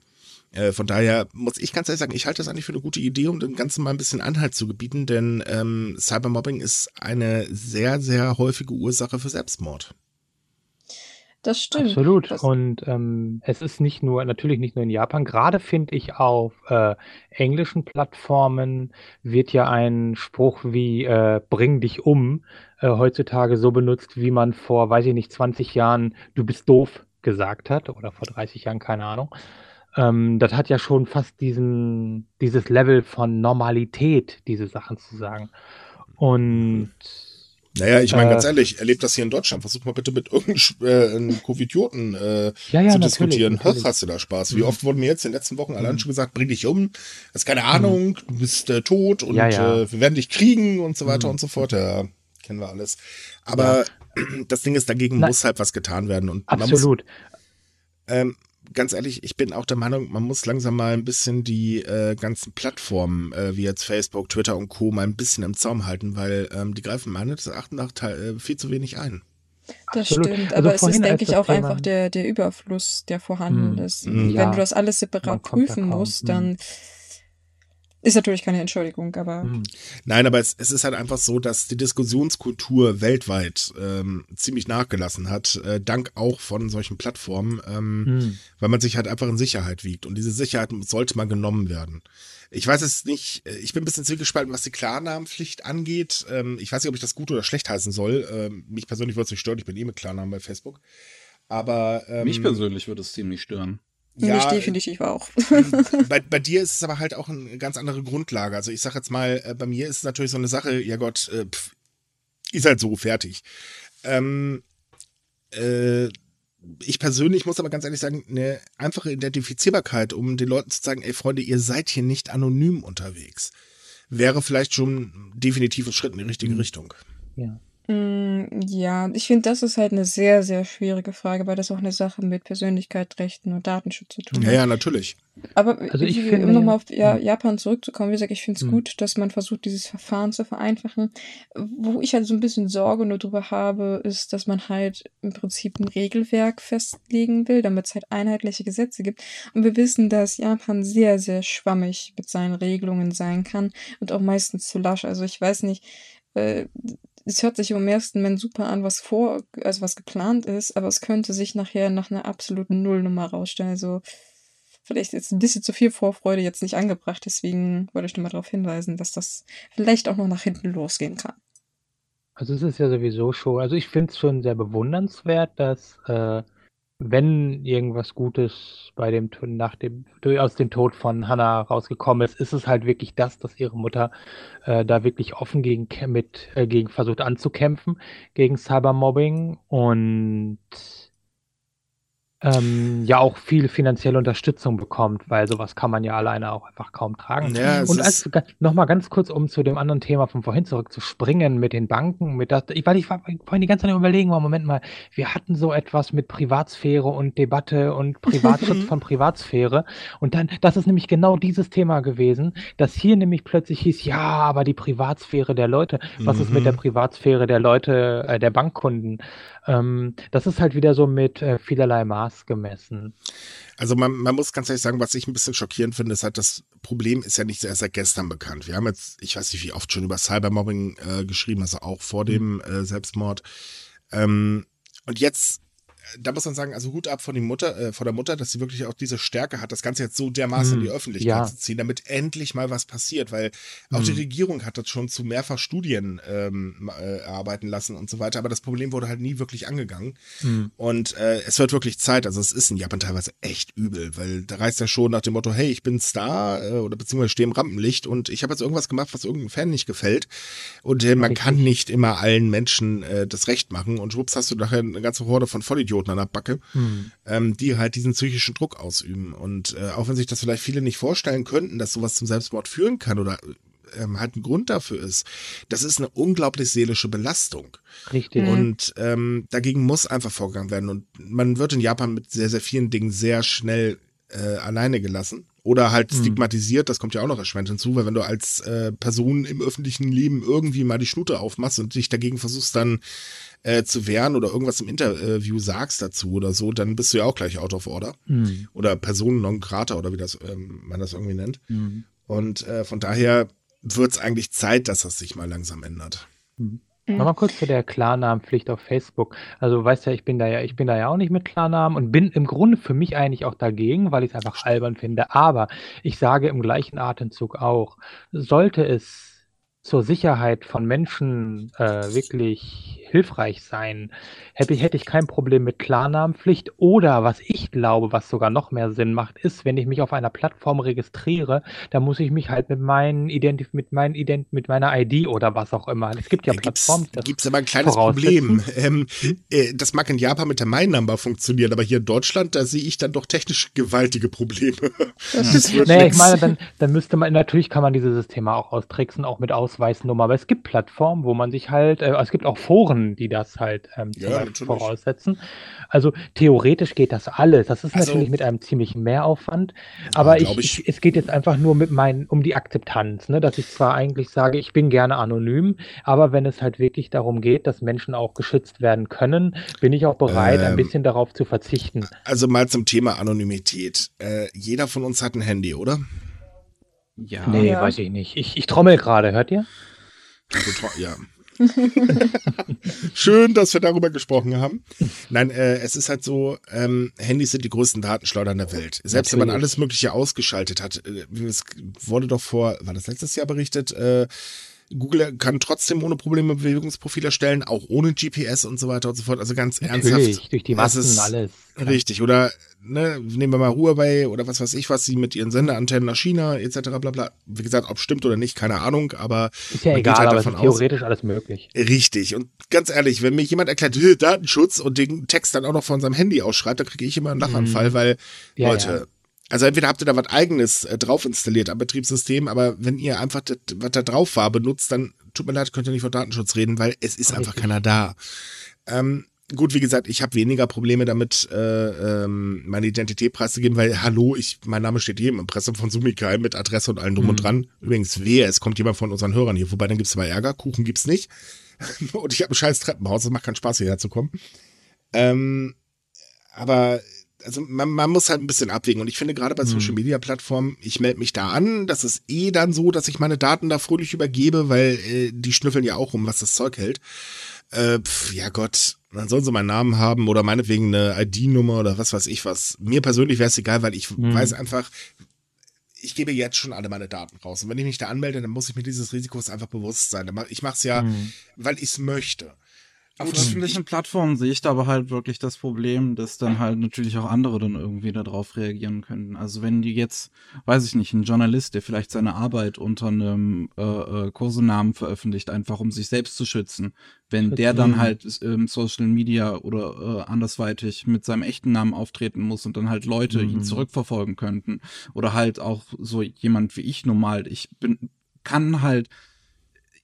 Äh, von daher muss ich ganz ehrlich sagen, ich halte das eigentlich für eine gute Idee, um dem Ganzen mal ein bisschen Anhalt zu gebieten, denn ähm, Cybermobbing ist eine sehr, sehr häufige Ursache für Selbstmord. Das stimmt. Absolut. Das Und ähm, es ist nicht nur, natürlich nicht nur in Japan, gerade finde ich auf äh, englischen Plattformen wird ja ein Spruch wie äh, bring dich um äh, heutzutage so benutzt, wie man vor, weiß ich nicht, 20 Jahren du bist doof gesagt hat oder vor 30 Jahren, keine Ahnung. Ähm, das hat ja schon fast diesen, dieses Level von Normalität, diese Sachen zu sagen. Und naja, ich meine, äh, ganz ehrlich, erlebt das hier in Deutschland. Versuch mal bitte mit irgendeinem äh, Covidioten äh, ja, ja, zu diskutieren. Natürlich. hast du da Spaß? Wie mhm. oft wurden mir jetzt in den letzten Wochen allein schon gesagt, bring dich um, hast keine Ahnung, mhm. du bist äh, tot und ja. Äh, wir werden dich kriegen und so weiter mhm. und so fort. Ja, kennen wir alles. Aber das Ding ist, dagegen Na, muss halt was getan werden. Und absolut. Muss, ähm, ganz ehrlich, ich bin auch der Meinung, man muss langsam mal ein bisschen die äh, ganzen Plattformen, äh, wie jetzt Facebook, Twitter und Co. mal ein bisschen im Zaum halten, weil ähm, die greifen meines Erachtens nach äh, viel zu wenig ein. Das Absolut. stimmt, also aber es ist, denke ich, auch Thema einfach der, der Überfluss, der vorhanden hm. ist. Wenn ja. du das alles separat prüfen musst, dann hm. Ist natürlich keine Entschuldigung, aber. Hm. Nein, aber es, es ist halt einfach so, dass die Diskussionskultur weltweit ähm, ziemlich nachgelassen hat, äh, dank auch von solchen Plattformen, ähm, hm. weil man sich halt einfach in Sicherheit wiegt. Und diese Sicherheit sollte mal genommen werden. Ich weiß es nicht, äh, ich bin ein bisschen zwiegespalten, was die Klarnamenpflicht angeht. Ähm, ich weiß nicht, ob ich das gut oder schlecht heißen soll. Ähm, mich persönlich würde es nicht stören, ich bin eh mit Klarnamen bei Facebook. Aber. Ähm, mich persönlich würde es ziemlich stören. Ja, Mich definitiv auch. bei, bei dir ist es aber halt auch eine ganz andere Grundlage. Also ich sag jetzt mal, äh, bei mir ist es natürlich so eine Sache, ja Gott, äh, pf, ist halt so fertig. Ähm, äh, ich persönlich muss aber ganz ehrlich sagen, eine einfache Identifizierbarkeit, um den Leuten zu sagen, ey Freunde, ihr seid hier nicht anonym unterwegs, wäre vielleicht schon definitiv ein Schritt in die richtige mhm. Richtung. Ja. Mm, ja, ich finde, das ist halt eine sehr, sehr schwierige Frage, weil das auch eine Sache mit Persönlichkeit, Rechten und Datenschutz zu tun hat. Ja, ja, natürlich. Aber also ich wie, finde, um nochmal auf ja, Japan zurückzukommen, wie gesagt, ich finde es mhm. gut, dass man versucht, dieses Verfahren zu vereinfachen. Wo ich halt so ein bisschen Sorge nur drüber habe, ist, dass man halt im Prinzip ein Regelwerk festlegen will, damit es halt einheitliche Gesetze gibt. Und wir wissen, dass Japan sehr, sehr schwammig mit seinen Regelungen sein kann und auch meistens zu lasch. Also ich weiß nicht, äh, es hört sich im ersten Moment super an, was vor, also was geplant ist, aber es könnte sich nachher nach einer absoluten Nullnummer rausstellen. Also vielleicht jetzt ein bisschen zu viel Vorfreude jetzt nicht angebracht, deswegen wollte ich nur mal darauf hinweisen, dass das vielleicht auch noch nach hinten losgehen kann. Also es ist ja sowieso schon, also ich finde es schon sehr bewundernswert, dass äh, wenn irgendwas Gutes bei dem nach dem aus dem Tod von Hannah rausgekommen ist, ist es halt wirklich das, dass ihre Mutter äh, da wirklich offen gegen mit äh, gegen versucht anzukämpfen gegen Cybermobbing. Und ähm, ja auch viel finanzielle Unterstützung bekommt, weil sowas kann man ja alleine auch einfach kaum tragen. Ja, und als, nochmal ganz kurz, um zu dem anderen Thema von vorhin zurückzuspringen mit den Banken, mit das, ich, weil ich war vorhin die ganze Zeit überlegen, war, Moment mal, wir hatten so etwas mit Privatsphäre und Debatte und Privatschutz von Privatsphäre und dann, das ist nämlich genau dieses Thema gewesen, dass hier nämlich plötzlich hieß, ja, aber die Privatsphäre der Leute, was mhm. ist mit der mhm. Privatsphäre der Leute, äh, der Bankkunden? Ähm, das ist halt wieder so mit äh, vielerlei Maß gemessen. Also man, man muss ganz ehrlich sagen, was ich ein bisschen schockierend finde, ist halt, das Problem ist ja nicht erst seit gestern bekannt. Wir haben jetzt, ich weiß nicht wie oft schon über Cybermobbing äh, geschrieben, also auch vor mhm. dem äh, Selbstmord. Ähm, und jetzt da muss man sagen, also Hut ab von, die Mutter, äh, von der Mutter, dass sie wirklich auch diese Stärke hat, das Ganze jetzt so dermaßen hm, in die Öffentlichkeit ja. zu ziehen, damit endlich mal was passiert, weil auch hm. die Regierung hat das schon zu mehrfach Studien ähm, äh, erarbeiten lassen und so weiter, aber das Problem wurde halt nie wirklich angegangen. Hm. Und äh, es wird wirklich Zeit, also es ist in Japan teilweise echt übel, weil da reißt er schon nach dem Motto, hey, ich bin Star äh, oder beziehungsweise stehe im Rampenlicht und ich habe jetzt irgendwas gemacht, was irgendeinem Fan nicht gefällt. Und äh, man kann nicht immer allen Menschen äh, das Recht machen und schwupps hast du nachher eine ganze Horde von Vollidioten Vollidioten an der Backe, mhm. ähm, die halt diesen psychischen Druck ausüben. Und äh, auch wenn sich das vielleicht viele nicht vorstellen könnten, dass sowas zum Selbstmord führen kann oder ähm, halt ein Grund dafür ist, das ist eine unglaublich seelische Belastung. Richtig. Mhm. Und ähm, dagegen muss einfach vorgegangen werden. Und man wird in Japan mit sehr, sehr vielen Dingen sehr schnell äh, alleine gelassen oder halt mhm. stigmatisiert, das kommt ja auch noch erschwerend hinzu, weil wenn du als äh, Person im öffentlichen Leben irgendwie mal die Schnute aufmachst und dich dagegen versuchst dann äh, zu wehren oder irgendwas im Interview sagst dazu oder so, dann bist du ja auch gleich out of order. Mhm. Oder Personen non grata oder wie das ähm, man das irgendwie nennt. Mhm. Und äh, von daher wird es eigentlich Zeit, dass das sich mal langsam ändert. Mhm. Nochmal kurz zu der Klarnamenpflicht auf Facebook. Also weißt ja, ich bin da ja, ich bin da ja auch nicht mit Klarnamen und bin im Grunde für mich eigentlich auch dagegen, weil ich es einfach albern finde. Aber ich sage im gleichen Atemzug auch, sollte es zur Sicherheit von Menschen äh, wirklich hilfreich sein, hätte, hätte ich kein Problem mit Klarnamenpflicht. Oder was ich glaube, was sogar noch mehr Sinn macht, ist, wenn ich mich auf einer Plattform registriere, dann muss ich mich halt mit meinen Identif mit meinen Ident mit meiner ID oder was auch immer. Es gibt ja da Plattformen. Da gibt es aber ein kleines Problem. Ähm, äh, das mag in Japan mit der My Number funktionieren, aber hier in Deutschland, da sehe ich dann doch technisch gewaltige Probleme. Das naja, ich meine, dann, dann müsste man, natürlich kann man dieses Thema auch austricksen, auch mit Aus Ausweisnummer, aber es gibt Plattformen, wo man sich halt, äh, es gibt auch Foren, die das halt ähm, ja, voraussetzen. Also theoretisch geht das alles. Das ist also, natürlich mit einem ziemlichen Mehraufwand, aber ich, ich, ich, es geht jetzt einfach nur mit meinen, um die Akzeptanz, ne? dass ich zwar eigentlich sage, ich bin gerne anonym, aber wenn es halt wirklich darum geht, dass Menschen auch geschützt werden können, bin ich auch bereit, ähm, ein bisschen darauf zu verzichten. Also mal zum Thema Anonymität. Äh, jeder von uns hat ein Handy, oder? Ja. Nee, ja. weiß ich nicht. Ich, ich trommel gerade, hört ihr? Also, ja. Schön, dass wir darüber gesprochen haben. Nein, äh, es ist halt so, ähm, Handys sind die größten Datenschleudern der Welt. Selbst Natürlich. wenn man alles Mögliche ausgeschaltet hat, äh, es wurde doch vor, war das letztes Jahr berichtet, äh, Google kann trotzdem ohne Probleme Bewegungsprofil erstellen, auch ohne GPS und so weiter und so fort. Also ganz Natürlich, ernsthaft. durch die Massen alles. Klar. Richtig. Oder ne, nehmen wir mal Huawei oder was weiß ich, was sie mit ihren Sendeantennen nach China etc. bla bla. Wie gesagt, ob stimmt oder nicht, keine Ahnung, aber ist ja egal, halt aber ist theoretisch aus, alles möglich. Richtig. Und ganz ehrlich, wenn mir jemand erklärt, Datenschutz und den Text dann auch noch von seinem Handy ausschreibt, dann kriege ich immer einen Lachanfall, mhm. weil ja, Leute, ja also entweder habt ihr da was eigenes äh, drauf installiert am Betriebssystem, aber wenn ihr einfach das, was da drauf war, benutzt, dann tut mir leid, könnt ihr nicht von Datenschutz reden, weil es ist einfach keiner da. Ähm, gut, wie gesagt, ich habe weniger Probleme damit, äh, ähm, meine Identität preiszugeben, weil hallo, ich, mein Name steht hier im Impressum von Sumikai mit Adresse und allem drum mhm. und dran. Übrigens, wehe, es kommt jemand von unseren Hörern hier, wobei dann gibt's aber Ärger, Kuchen gibt's nicht. und ich habe ein scheiß Treppenhaus, das macht keinen Spaß, hierher zu kommen. Ähm, aber also man, man muss halt ein bisschen abwägen. Und ich finde gerade bei mhm. Social Media Plattformen, ich melde mich da an. Das ist eh dann so, dass ich meine Daten da fröhlich übergebe, weil äh, die schnüffeln ja auch um, was das Zeug hält. Äh, pf, ja Gott, dann sollen sie meinen Namen haben oder meinetwegen eine ID-Nummer oder was weiß ich was. Mir persönlich wäre es egal, weil ich mhm. weiß einfach, ich gebe jetzt schon alle meine Daten raus. Und wenn ich mich da anmelde, dann muss ich mir dieses Risikos einfach bewusst sein. Ich mache es ja, mhm. weil ich es möchte. Auf öffentlichen Plattformen sehe ich da aber halt wirklich das Problem, dass dann halt natürlich auch andere dann irgendwie darauf reagieren können. Also wenn die jetzt, weiß ich nicht, ein Journalist, der vielleicht seine Arbeit unter einem äh, äh, Kursenamen veröffentlicht, einfach um sich selbst zu schützen, wenn der dann halt im Social Media oder äh, andersweitig mit seinem echten Namen auftreten muss und dann halt Leute mhm. ihn zurückverfolgen könnten oder halt auch so jemand wie ich normal, ich bin kann halt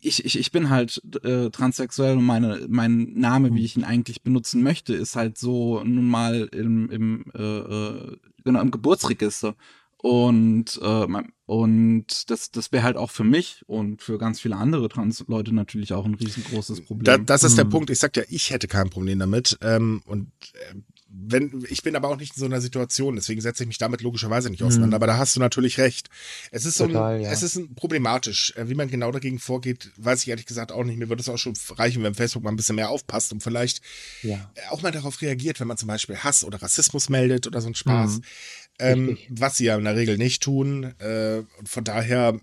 ich, ich, ich bin halt äh, transsexuell und meine, mein Name, wie hm. ich ihn eigentlich benutzen möchte, ist halt so nun mal im, im, äh, äh, genau, im Geburtsregister. Und, äh, und das, das wäre halt auch für mich und für ganz viele andere Trans-Leute natürlich auch ein riesengroßes Problem. Da, das ist der mhm. Punkt. Ich sag ja, ich hätte kein Problem damit. Ähm, und äh, wenn, ich bin aber auch nicht in so einer Situation, deswegen setze ich mich damit logischerweise nicht auseinander. Mhm. Aber da hast du natürlich recht. Es ist Total, so ein, ja. es ist ein problematisch. Äh, wie man genau dagegen vorgeht, weiß ich ehrlich gesagt auch nicht. Mir würde es auch schon reichen, wenn Facebook mal ein bisschen mehr aufpasst und vielleicht ja. auch mal darauf reagiert, wenn man zum Beispiel Hass oder Rassismus meldet oder so ein Spaß. Mhm. Ähm, was sie ja in der Regel nicht tun. Äh, und von daher,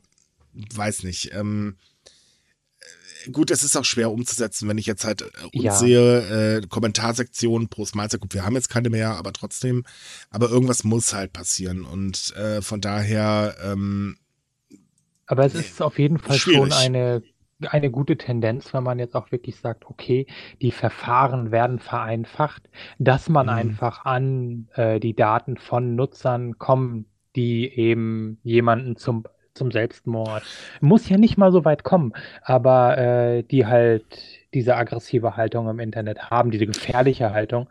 weiß nicht. Ähm, gut, es ist auch schwer umzusetzen, wenn ich jetzt halt äh, uns ja. sehe, äh, Kommentarsektion pro Mahlzeit, gut, wir haben jetzt keine mehr, aber trotzdem, aber irgendwas muss halt passieren und äh, von daher ähm, aber es ist auf jeden Fall schwierig. schon eine eine gute Tendenz, wenn man jetzt auch wirklich sagt, okay, die Verfahren werden vereinfacht, dass man mhm. einfach an äh, die Daten von Nutzern kommt, die eben jemanden zum zum Selbstmord. Muss ja nicht mal so weit kommen, aber äh, die halt diese aggressive Haltung im Internet haben, diese gefährliche Haltung.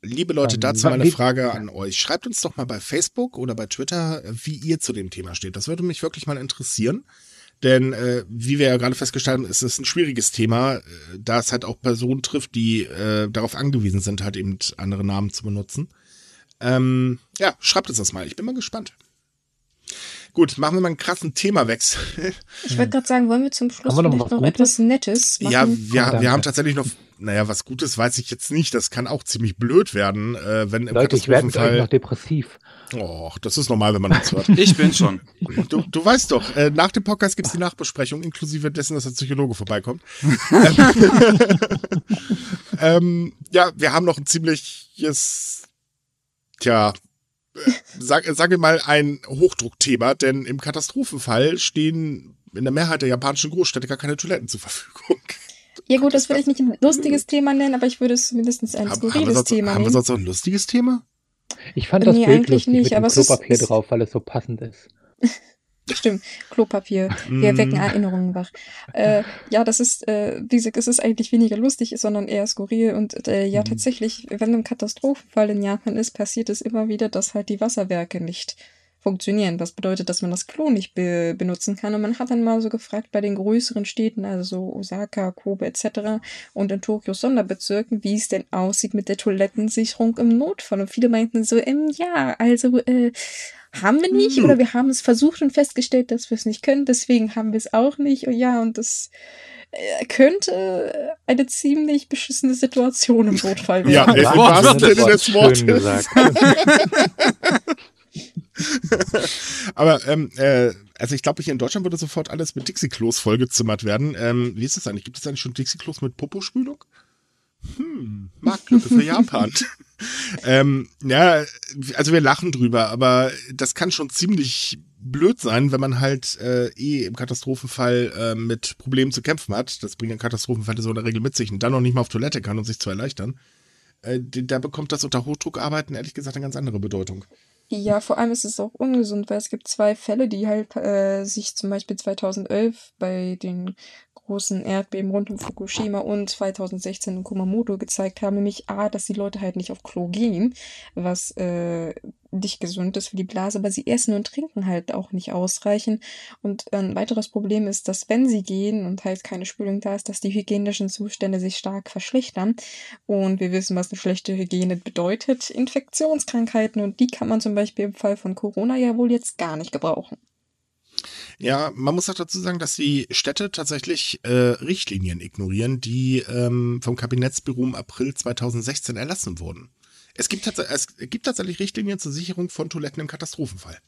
Liebe Leute, ähm, dazu meine Frage an euch. Schreibt uns doch mal bei Facebook oder bei Twitter, wie ihr zu dem Thema steht. Das würde mich wirklich mal interessieren. Denn äh, wie wir ja gerade festgestellt haben, ist es ein schwieriges Thema, äh, da es halt auch Personen trifft, die äh, darauf angewiesen sind, halt eben andere Namen zu benutzen. Ähm, ja, schreibt uns das mal. Ich bin mal gespannt. Gut, machen wir mal einen krassen Themawechsel. Ich wollte gerade sagen, wollen wir zum Schluss wir noch, noch etwas Nettes machen? Ja, wir, wir haben tatsächlich noch, naja, was Gutes weiß ich jetzt nicht. Das kann auch ziemlich blöd werden, äh, wenn im Leute, ich werde noch depressiv. Oh, das ist normal, wenn man uns hört. Ich bin schon. Du, du weißt doch, äh, nach dem Podcast gibt's die Nachbesprechung, inklusive dessen, dass der Psychologe vorbeikommt. ähm, ja, wir haben noch ein ziemliches, tja, sag, sag wir mal, ein Hochdruckthema, denn im Katastrophenfall stehen in der Mehrheit der japanischen Großstädte gar keine Toiletten zur Verfügung. Ja gut, das würde ich nicht ein lustiges Thema nennen, aber ich würde es mindestens ein skurriles Thema nennen. Haben wir sonst noch ein lustiges Thema? Ich fand das nee, Bild lustig nicht, mit aber dem Klopapier drauf, weil es so passend ist. Stimmt, Klopapier. Wir wecken mm. Erinnerungen wach. Äh, ja, das ist, äh, wie gesagt, es ist eigentlich weniger lustig, sondern eher skurril. Und äh, ja, mhm. tatsächlich, wenn ein Katastrophenfall in Japan ist, passiert es immer wieder, dass halt die Wasserwerke nicht funktionieren. Was bedeutet, dass man das Klo nicht be benutzen kann. Und man hat dann mal so gefragt bei den größeren Städten, also so Osaka, Kobe etc. und in Tokios Sonderbezirken, wie es denn aussieht mit der Toilettensicherung im Notfall. Und viele meinten so, ähm, ja, also äh, haben wir nicht mhm. oder wir haben es versucht und festgestellt, dass wir es nicht können, deswegen haben wir es auch nicht. Und ja, und das äh, könnte eine ziemlich beschissene Situation im Notfall werden. Ja, im wahrsten Sinne des Wortes. Aber ähm, äh, also ich glaube, hier in Deutschland würde sofort alles mit Dixie-Klos vollgezimmert werden. Ähm, wie ist das eigentlich? Gibt es eigentlich schon Dixie-Klos mit Popospülung? Hm, Marktlücke für Japan. ähm, ja, also wir lachen drüber, aber das kann schon ziemlich blöd sein, wenn man halt äh, eh im Katastrophenfall äh, mit Problemen zu kämpfen hat. Das bringen Katastrophenfälle so in der Regel mit sich und dann noch nicht mal auf Toilette kann, um sich zu erleichtern. Äh, da bekommt das unter Hochdruckarbeiten ehrlich gesagt eine ganz andere Bedeutung. Ja, vor allem ist es auch ungesund, weil es gibt zwei Fälle, die halt äh, sich zum Beispiel 2011 bei den großen Erdbeben rund um Fukushima und 2016 in Kumamoto gezeigt haben, nämlich A, dass die Leute halt nicht auf Klo gehen, was äh, nicht gesund ist für die Blase, aber sie essen und trinken halt auch nicht ausreichend. Und ein weiteres Problem ist, dass wenn sie gehen und halt keine Spülung da ist, dass die hygienischen Zustände sich stark verschlechtern. Und wir wissen, was eine schlechte Hygiene bedeutet. Infektionskrankheiten und die kann man zum Beispiel im Fall von Corona ja wohl jetzt gar nicht gebrauchen. Ja, man muss auch dazu sagen, dass die Städte tatsächlich äh, Richtlinien ignorieren, die ähm, vom Kabinettsbüro im April 2016 erlassen wurden. Es gibt, es gibt tatsächlich Richtlinien zur Sicherung von Toiletten im Katastrophenfall.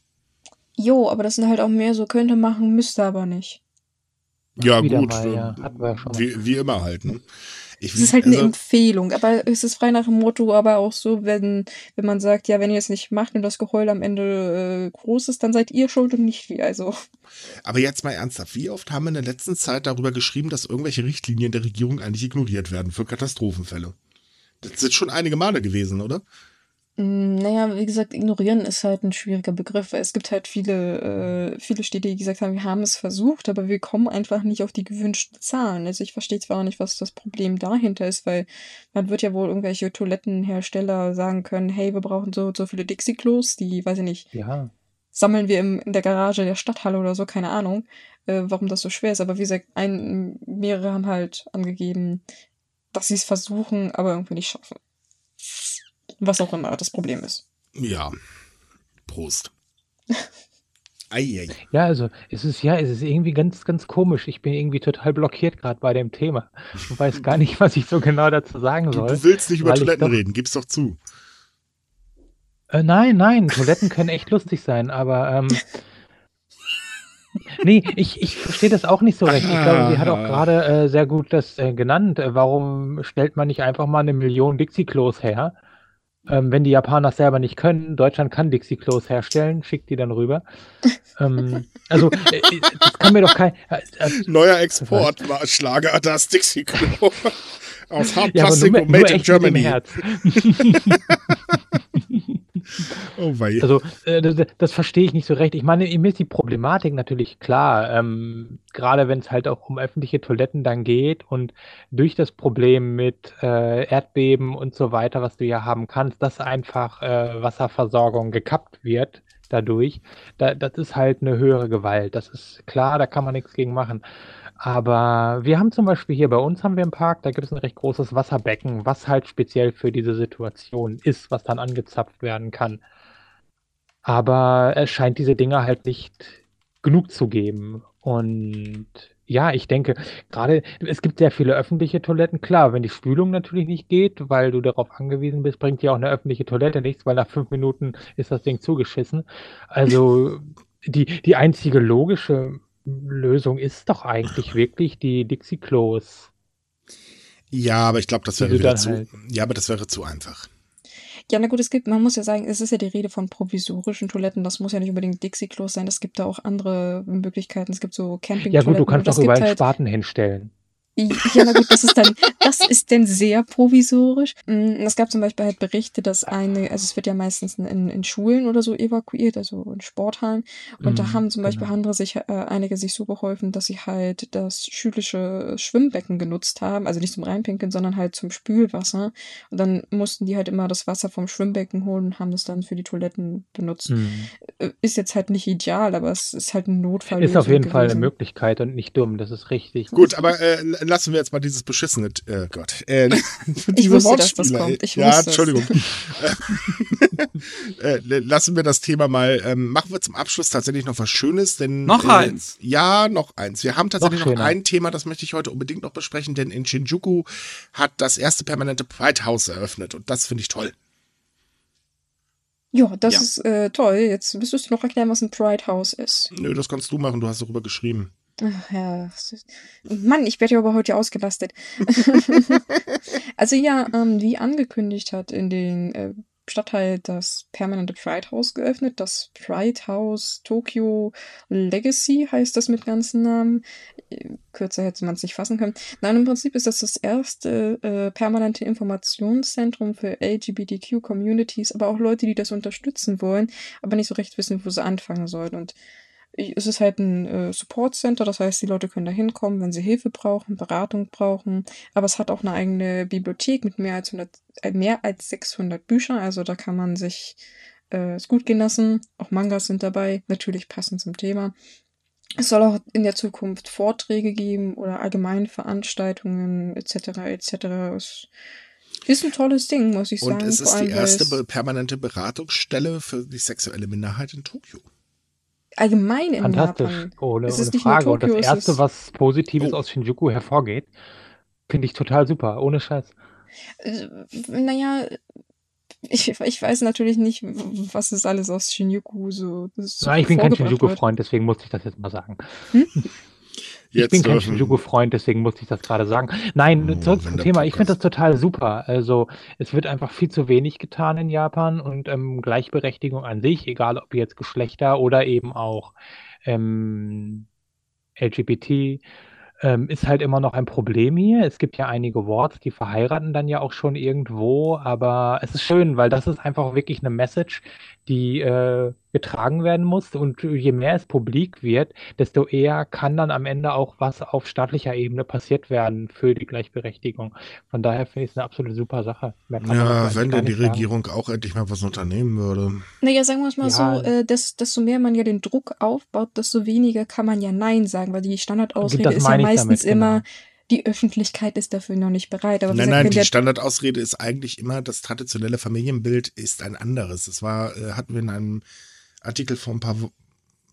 Jo, aber das sind halt auch mehr so könnte machen, müsste aber nicht. Ja, Wieder gut. mal, ja. Hatten wir ja schon mal. Wie, wie immer halt, ne? Ich, Es ist halt eine also, Empfehlung, aber es ist frei nach dem Motto, aber auch so, wenn, wenn man sagt, ja, wenn ihr es nicht macht und das Geheul am Ende äh, groß ist, dann seid ihr schuld und nicht wir. Also, aber jetzt mal ernsthaft, wie oft haben wir in der letzten Zeit darüber geschrieben, dass irgendwelche Richtlinien der Regierung eigentlich ignoriert werden für Katastrophenfälle? Das sind schon einige Male gewesen, oder? Mh, naja, wie gesagt, ignorieren ist halt ein schwieriger Begriff, weil es gibt halt viele, äh, viele Städte, die gesagt haben, wir haben es versucht, aber wir kommen einfach nicht auf die gewünschten Zahlen. Also ich verstehe zwar auch nicht, was das Problem dahinter ist, weil man wird ja wohl irgendwelche Toilettenhersteller sagen können, hey, wir brauchen so, so viele Dixie-Klos, die, weiß ich nicht, Ja. sammeln wir im, in der Garage der Stadthalle oder so, keine Ahnung, äh, warum das so schwer ist. Aber wie gesagt, ein, mehrere haben halt angegeben, dass sie es versuchen, aber irgendwie nicht schaffen. Was auch immer das Problem ist. Ja. Prost. Eieiei. Ja, also es ist ja, es ist irgendwie ganz, ganz komisch. Ich bin irgendwie total blockiert gerade bei dem Thema und weiß gar nicht, was ich so genau dazu sagen soll. du willst nicht über Toiletten doch- reden, gib's doch zu. Äh, nein, nein, Toiletten können echt lustig sein, aber ähm, nee, ich, ich verstehe das auch nicht so recht. Ich glaube, sie hat auch gerade äh, sehr gut das äh, genannt. Äh, warum stellt man nicht einfach mal eine Million Dixie-Klos her? Ähm, wenn die Japaner selber nicht können, Deutschland kann Dixie-Klos herstellen, schickt die dann rüber. ähm, also, äh, äh, das kann mir doch kein. Äh, äh, Neuer Export Schlager das Dixie Klo. Aus ja, aber Hartplastik nur, made in Germany. Oh wei. Also, äh, das, das verstehe ich nicht so recht. Ich meine, mir ist die Problematik natürlich klar, ähm, gerade wenn es halt auch um öffentliche Toiletten dann geht und durch das Problem mit äh, Erdbeben und so weiter, was du ja haben kannst, dass einfach äh, Wasserversorgung gekappt wird dadurch, da, das ist halt eine höhere Gewalt. Das ist klar, da kann man nichts gegen machen. Aber wir haben zum Beispiel hier bei uns haben wir im Park, da gibt es ein recht großes Wasserbecken, was halt speziell für diese Situation ist, was dann angezapft werden kann. Aber es scheint diese Dinge halt nicht genug zu geben. Und ja, ich denke, gerade es gibt sehr viele öffentliche Toiletten. Klar, wenn die Spülung natürlich nicht geht, weil du darauf angewiesen bist, bringt dir auch eine öffentliche Toilette nichts, weil nach fünf Minuten ist das Ding zugeschissen. Also die, die einzige logische Lösung ist doch eigentlich wirklich die Dixie-Klos. Ja, aber ich glaube, das wäre wieder zu. halt- Ja, aber das wäre zu einfach. Ja, na gut, es gibt, man muss ja sagen, es ist ja die Rede von provisorischen Toiletten. Das muss ja nicht unbedingt Dixie-Klos sein. Es gibt da auch andere Möglichkeiten. Es gibt so Campingtoiletten. Ja gut, du kannst gibt überall halt, Spaten hinstellen. Ja, na gut, das ist dann, das ist dann sehr provisorisch. Mm, Es gab zum Beispiel halt Berichte, dass eine, also es wird ja meistens in, in Schulen oder so evakuiert, also in Sporthallen. Und da Mhm, haben zum Beispiel genau. andere sich, äh, einige sich so geholfen, dass sie halt das schulische Schwimmbecken genutzt haben. Also nicht zum Reinpinkeln, sondern halt zum Spülwasser. Und dann mussten die halt immer das Wasser vom Schwimmbecken holen und haben das dann für die Toiletten benutzt. Mhm. Äh, Ist jetzt halt nicht ideal, aber es ist halt ein Notfall. Ist auf jeden Fall eine Möglichkeit und nicht dumm, das ist richtig. Gut, aber äh, lassen wir jetzt mal dieses beschissene, äh, Gott, äh, diese wusste, dass das kommt. Ich ja, wusste es. Entschuldigung. äh, lassen wir das Thema mal, ähm, machen wir zum Abschluss tatsächlich noch was Schönes, denn Noch äh, eins. Ja, noch eins. Wir haben tatsächlich noch, schöner. ein Thema, das möchte ich heute unbedingt noch besprechen, denn in Shinjuku hat das erste permanente Pride House eröffnet und das finde ich toll. Ja, das Ja. ist äh, toll. Jetzt müsstest du noch erklären, was ein Pride House ist. Nö, das kannst du machen, du hast darüber geschrieben. Ach, ja. Mann, ich werde ja aber heute ausgelastet. also ja, ähm, wie angekündigt hat in den äh, Stadtteil das permanente Pride House geöffnet. Das Pride House Tokyo Legacy heißt das mit ganzen Namen. Äh, Kürzer hätte man es nicht fassen können. Nein, im Prinzip ist das das erste äh, permanente Informationszentrum für LGBTQ-Communities, aber auch Leute, die das unterstützen wollen, aber nicht so recht wissen, wo sie anfangen sollen. Und es ist halt ein äh, Support Center, das heißt, die Leute können da hinkommen, wenn sie Hilfe brauchen, Beratung brauchen. Aber es hat auch eine eigene Bibliothek mit mehr als 100, äh, mehr als 600 Büchern. Also da kann man sich äh, es gut gehen lassen. Auch Mangas sind dabei, natürlich passend zum Thema. Es soll auch in der Zukunft Vorträge geben oder allgemeine Veranstaltungen etc. etc. Es ist ein tolles Ding, muss ich sagen. Und es ist die erste permanente Beratungsstelle für die sexuelle Minderheit in Tokio. Allgemein in Fantastisch, Japan. ohne, Es ohne ist Frage. Und das es Erste, was Positives Oh. aus Shinjuku hervorgeht, finde ich total super, ohne Scheiß. Äh, naja, ich, ich weiß natürlich nicht, was ist alles aus Shinjuku so. so Nein, ich bin kein Shinjuku-Freund, deswegen musste ich das jetzt mal sagen. Hm? ich bin kein Shinjuku-Freund, deswegen musste ich das gerade sagen. Nein, oh, zurück zum Thema. Ich finde das total super. Also es wird einfach viel zu wenig getan in Japan und ähm, Gleichberechtigung an sich, egal ob jetzt Geschlechter oder eben auch ähm, LGBT ähm, ist halt immer noch ein Problem hier. Es gibt ja einige Worte, die verheiraten dann ja auch schon irgendwo, aber es ist schön, weil das ist einfach wirklich eine Message, die äh, getragen werden muss. Und je mehr es publik wird, desto eher kann dann am Ende auch was auf staatlicher Ebene passiert werden für die Gleichberechtigung. Von daher finde ich es eine absolute super Sache. Ja, wenn denn die sagen. Regierung auch endlich mal was unternehmen würde. Naja, sagen wir es mal ja. so, äh, dass, desto mehr man ja den Druck aufbaut, desto weniger kann man ja Nein sagen, weil die Standardausrede ist ja meistens damit, immer, genau die Öffentlichkeit ist dafür noch nicht bereit. Aber nein, gesagt, nein, die Standardausrede ist eigentlich immer, das traditionelle Familienbild ist ein anderes. Das war, äh, hatten wir in einem Artikel vor ein paar,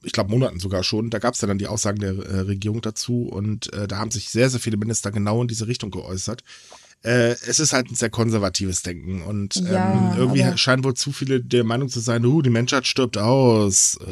ich glaube Monaten sogar schon, da gab es ja dann die Aussagen der äh, Regierung dazu und äh, da haben sich sehr, sehr viele Minister genau in diese Richtung geäußert äh, es ist halt ein sehr konservatives Denken und ja, ähm, irgendwie scheinen wohl zu viele der Meinung zu sein, uh, die Menschheit stirbt aus. Oh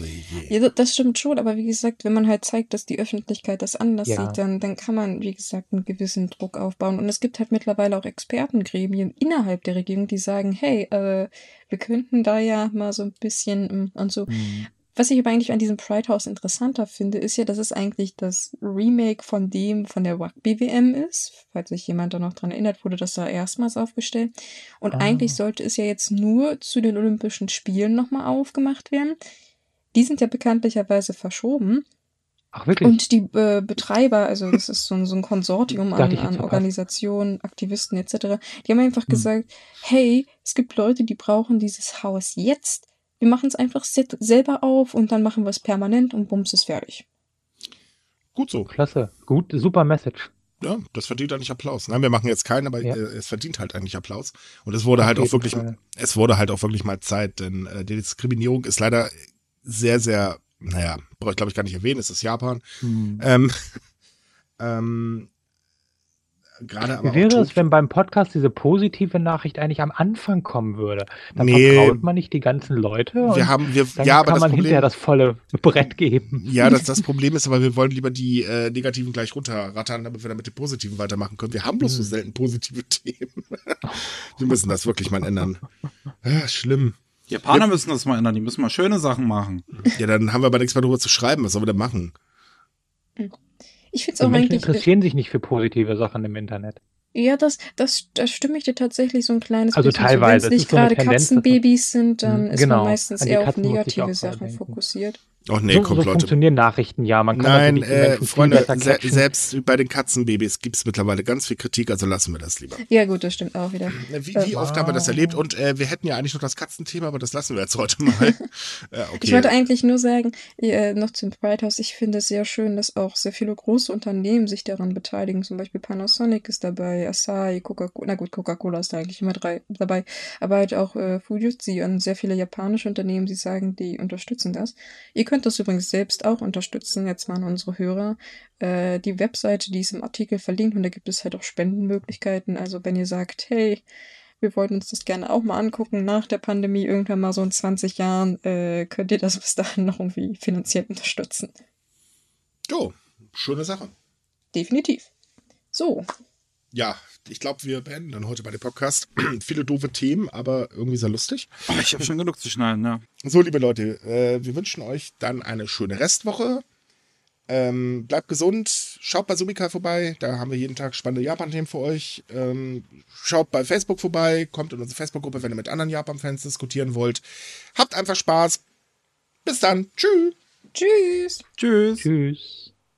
ja, das stimmt schon, aber wie gesagt, wenn man halt zeigt, dass die Öffentlichkeit das anders ja. sieht, dann, dann kann man, wie gesagt, einen gewissen Druck aufbauen. Und es gibt halt mittlerweile auch Expertengremien innerhalb der Regierung, die sagen, hey, äh, wir könnten da ja mal so ein bisschen mm, und so. Mhm. Was ich aber eigentlich an diesem Pride House interessanter finde, ist ja, dass es eigentlich das Remake von dem von der Rugby WM ist. Falls sich jemand da noch dran erinnert, wurde das da erstmals aufgestellt. Und ah. eigentlich sollte es ja jetzt nur zu den Olympischen Spielen nochmal aufgemacht werden. Die sind ja bekanntlicherweise verschoben. Ach, wirklich? Und die äh, Betreiber, also das ist so ein, so ein Konsortium an, an Organisationen, Aktivisten etc., die haben einfach hm. gesagt, hey, es gibt Leute, die brauchen dieses Haus jetzt wir machen es einfach selber auf und dann machen wir es permanent und bums ist fertig. Gut so. Klasse. Gut, super Message. Ja, das verdient eigentlich Applaus. Nein, wir machen jetzt keinen, aber ja. äh, es verdient halt eigentlich Applaus. Und es wurde halt auch wirklich, Fall. es wurde halt auch wirklich mal Zeit, denn äh, die Diskriminierung ist leider sehr, sehr, naja, brauche ich glaube ich gar nicht erwähnen, es ist Japan. Hm. Ähm, ähm, gerade aber Wie wäre es, wenn beim Podcast diese positive Nachricht eigentlich am Anfang kommen würde? Dann nee, vertraut man nicht die ganzen Leute. Wir haben, wir, dann ja, aber kann man Problem, hinterher das volle Brett geben. Ja, das, das Problem ist aber, wir wollen lieber die äh, Negativen gleich runterrattern, damit wir dann mit den Positiven weitermachen können. Wir haben bloß hm. so selten positive Themen. wir müssen das wirklich mal ändern. Ah, schlimm. Japaner ja. müssen das mal ändern, die müssen mal schöne Sachen machen. Ja, dann haben wir aber nichts mehr darüber zu schreiben. Was sollen wir denn machen? Ich finde es auch Menschen eigentlich. interessieren sich nicht für positive Sachen im Internet. Ja, das, das, das stimme ich dir tatsächlich so ein kleines also bisschen. Also teilweise. Wenn es nicht gerade Katzenbabys sind, dann ist genau. man meistens eher auf negative Sachen fokussiert. Ach nee, so, kommt, so funktionieren Nachrichten ja. Man kann Nein, äh, Freunde, se selbst bei den Katzenbabys gibt es mittlerweile ganz viel Kritik, also lassen wir das lieber. Ja gut, das stimmt auch wieder. Wie, wie äh, oft haben wir das erlebt? Und äh, wir hätten ja eigentlich noch das Katzenthema, aber das lassen wir jetzt heute mal. äh, okay. Ich wollte eigentlich nur sagen, äh, noch zum Pride House, ich finde es sehr schön, dass auch sehr viele große Unternehmen sich daran beteiligen. Zum Beispiel Panasonic ist dabei, Asahi, Coca-Cola, na gut, Coca-Cola ist da eigentlich immer drei dabei, aber halt auch äh, Fujitsu und sehr viele japanische Unternehmen, die sagen, die unterstützen das. Ihr könnt das übrigens selbst selbst auch unterstützen, jetzt mal an unsere Hörer. Äh, die Webseite, die ist im Artikel verlinkt und da gibt es halt auch Spendenmöglichkeiten. Also wenn ihr sagt, hey, wir wollten uns das gerne auch mal angucken nach der Pandemie, irgendwann mal so in 20 Jahren, äh, könnt ihr das bis dahin noch irgendwie finanziell unterstützen. Jo, schöne Sache. Definitiv. So. Ja, ich glaube, wir beenden dann heute bei dem Podcast. Viele doofe Themen, aber irgendwie sehr lustig. Oh, ich habe schon genug zu schneiden, ja. So, liebe Leute, äh, wir wünschen euch dann eine schöne Restwoche. Ähm, bleibt gesund, schaut bei Sumika vorbei, da haben wir jeden Tag spannende Japan-Themen für euch. Ähm, schaut bei Facebook vorbei, kommt in unsere Facebook-Gruppe, wenn ihr mit anderen Japan-Fans diskutieren wollt. Habt einfach Spaß. Bis dann. Tschüss. Tschüss. Tschüss. Tschüss.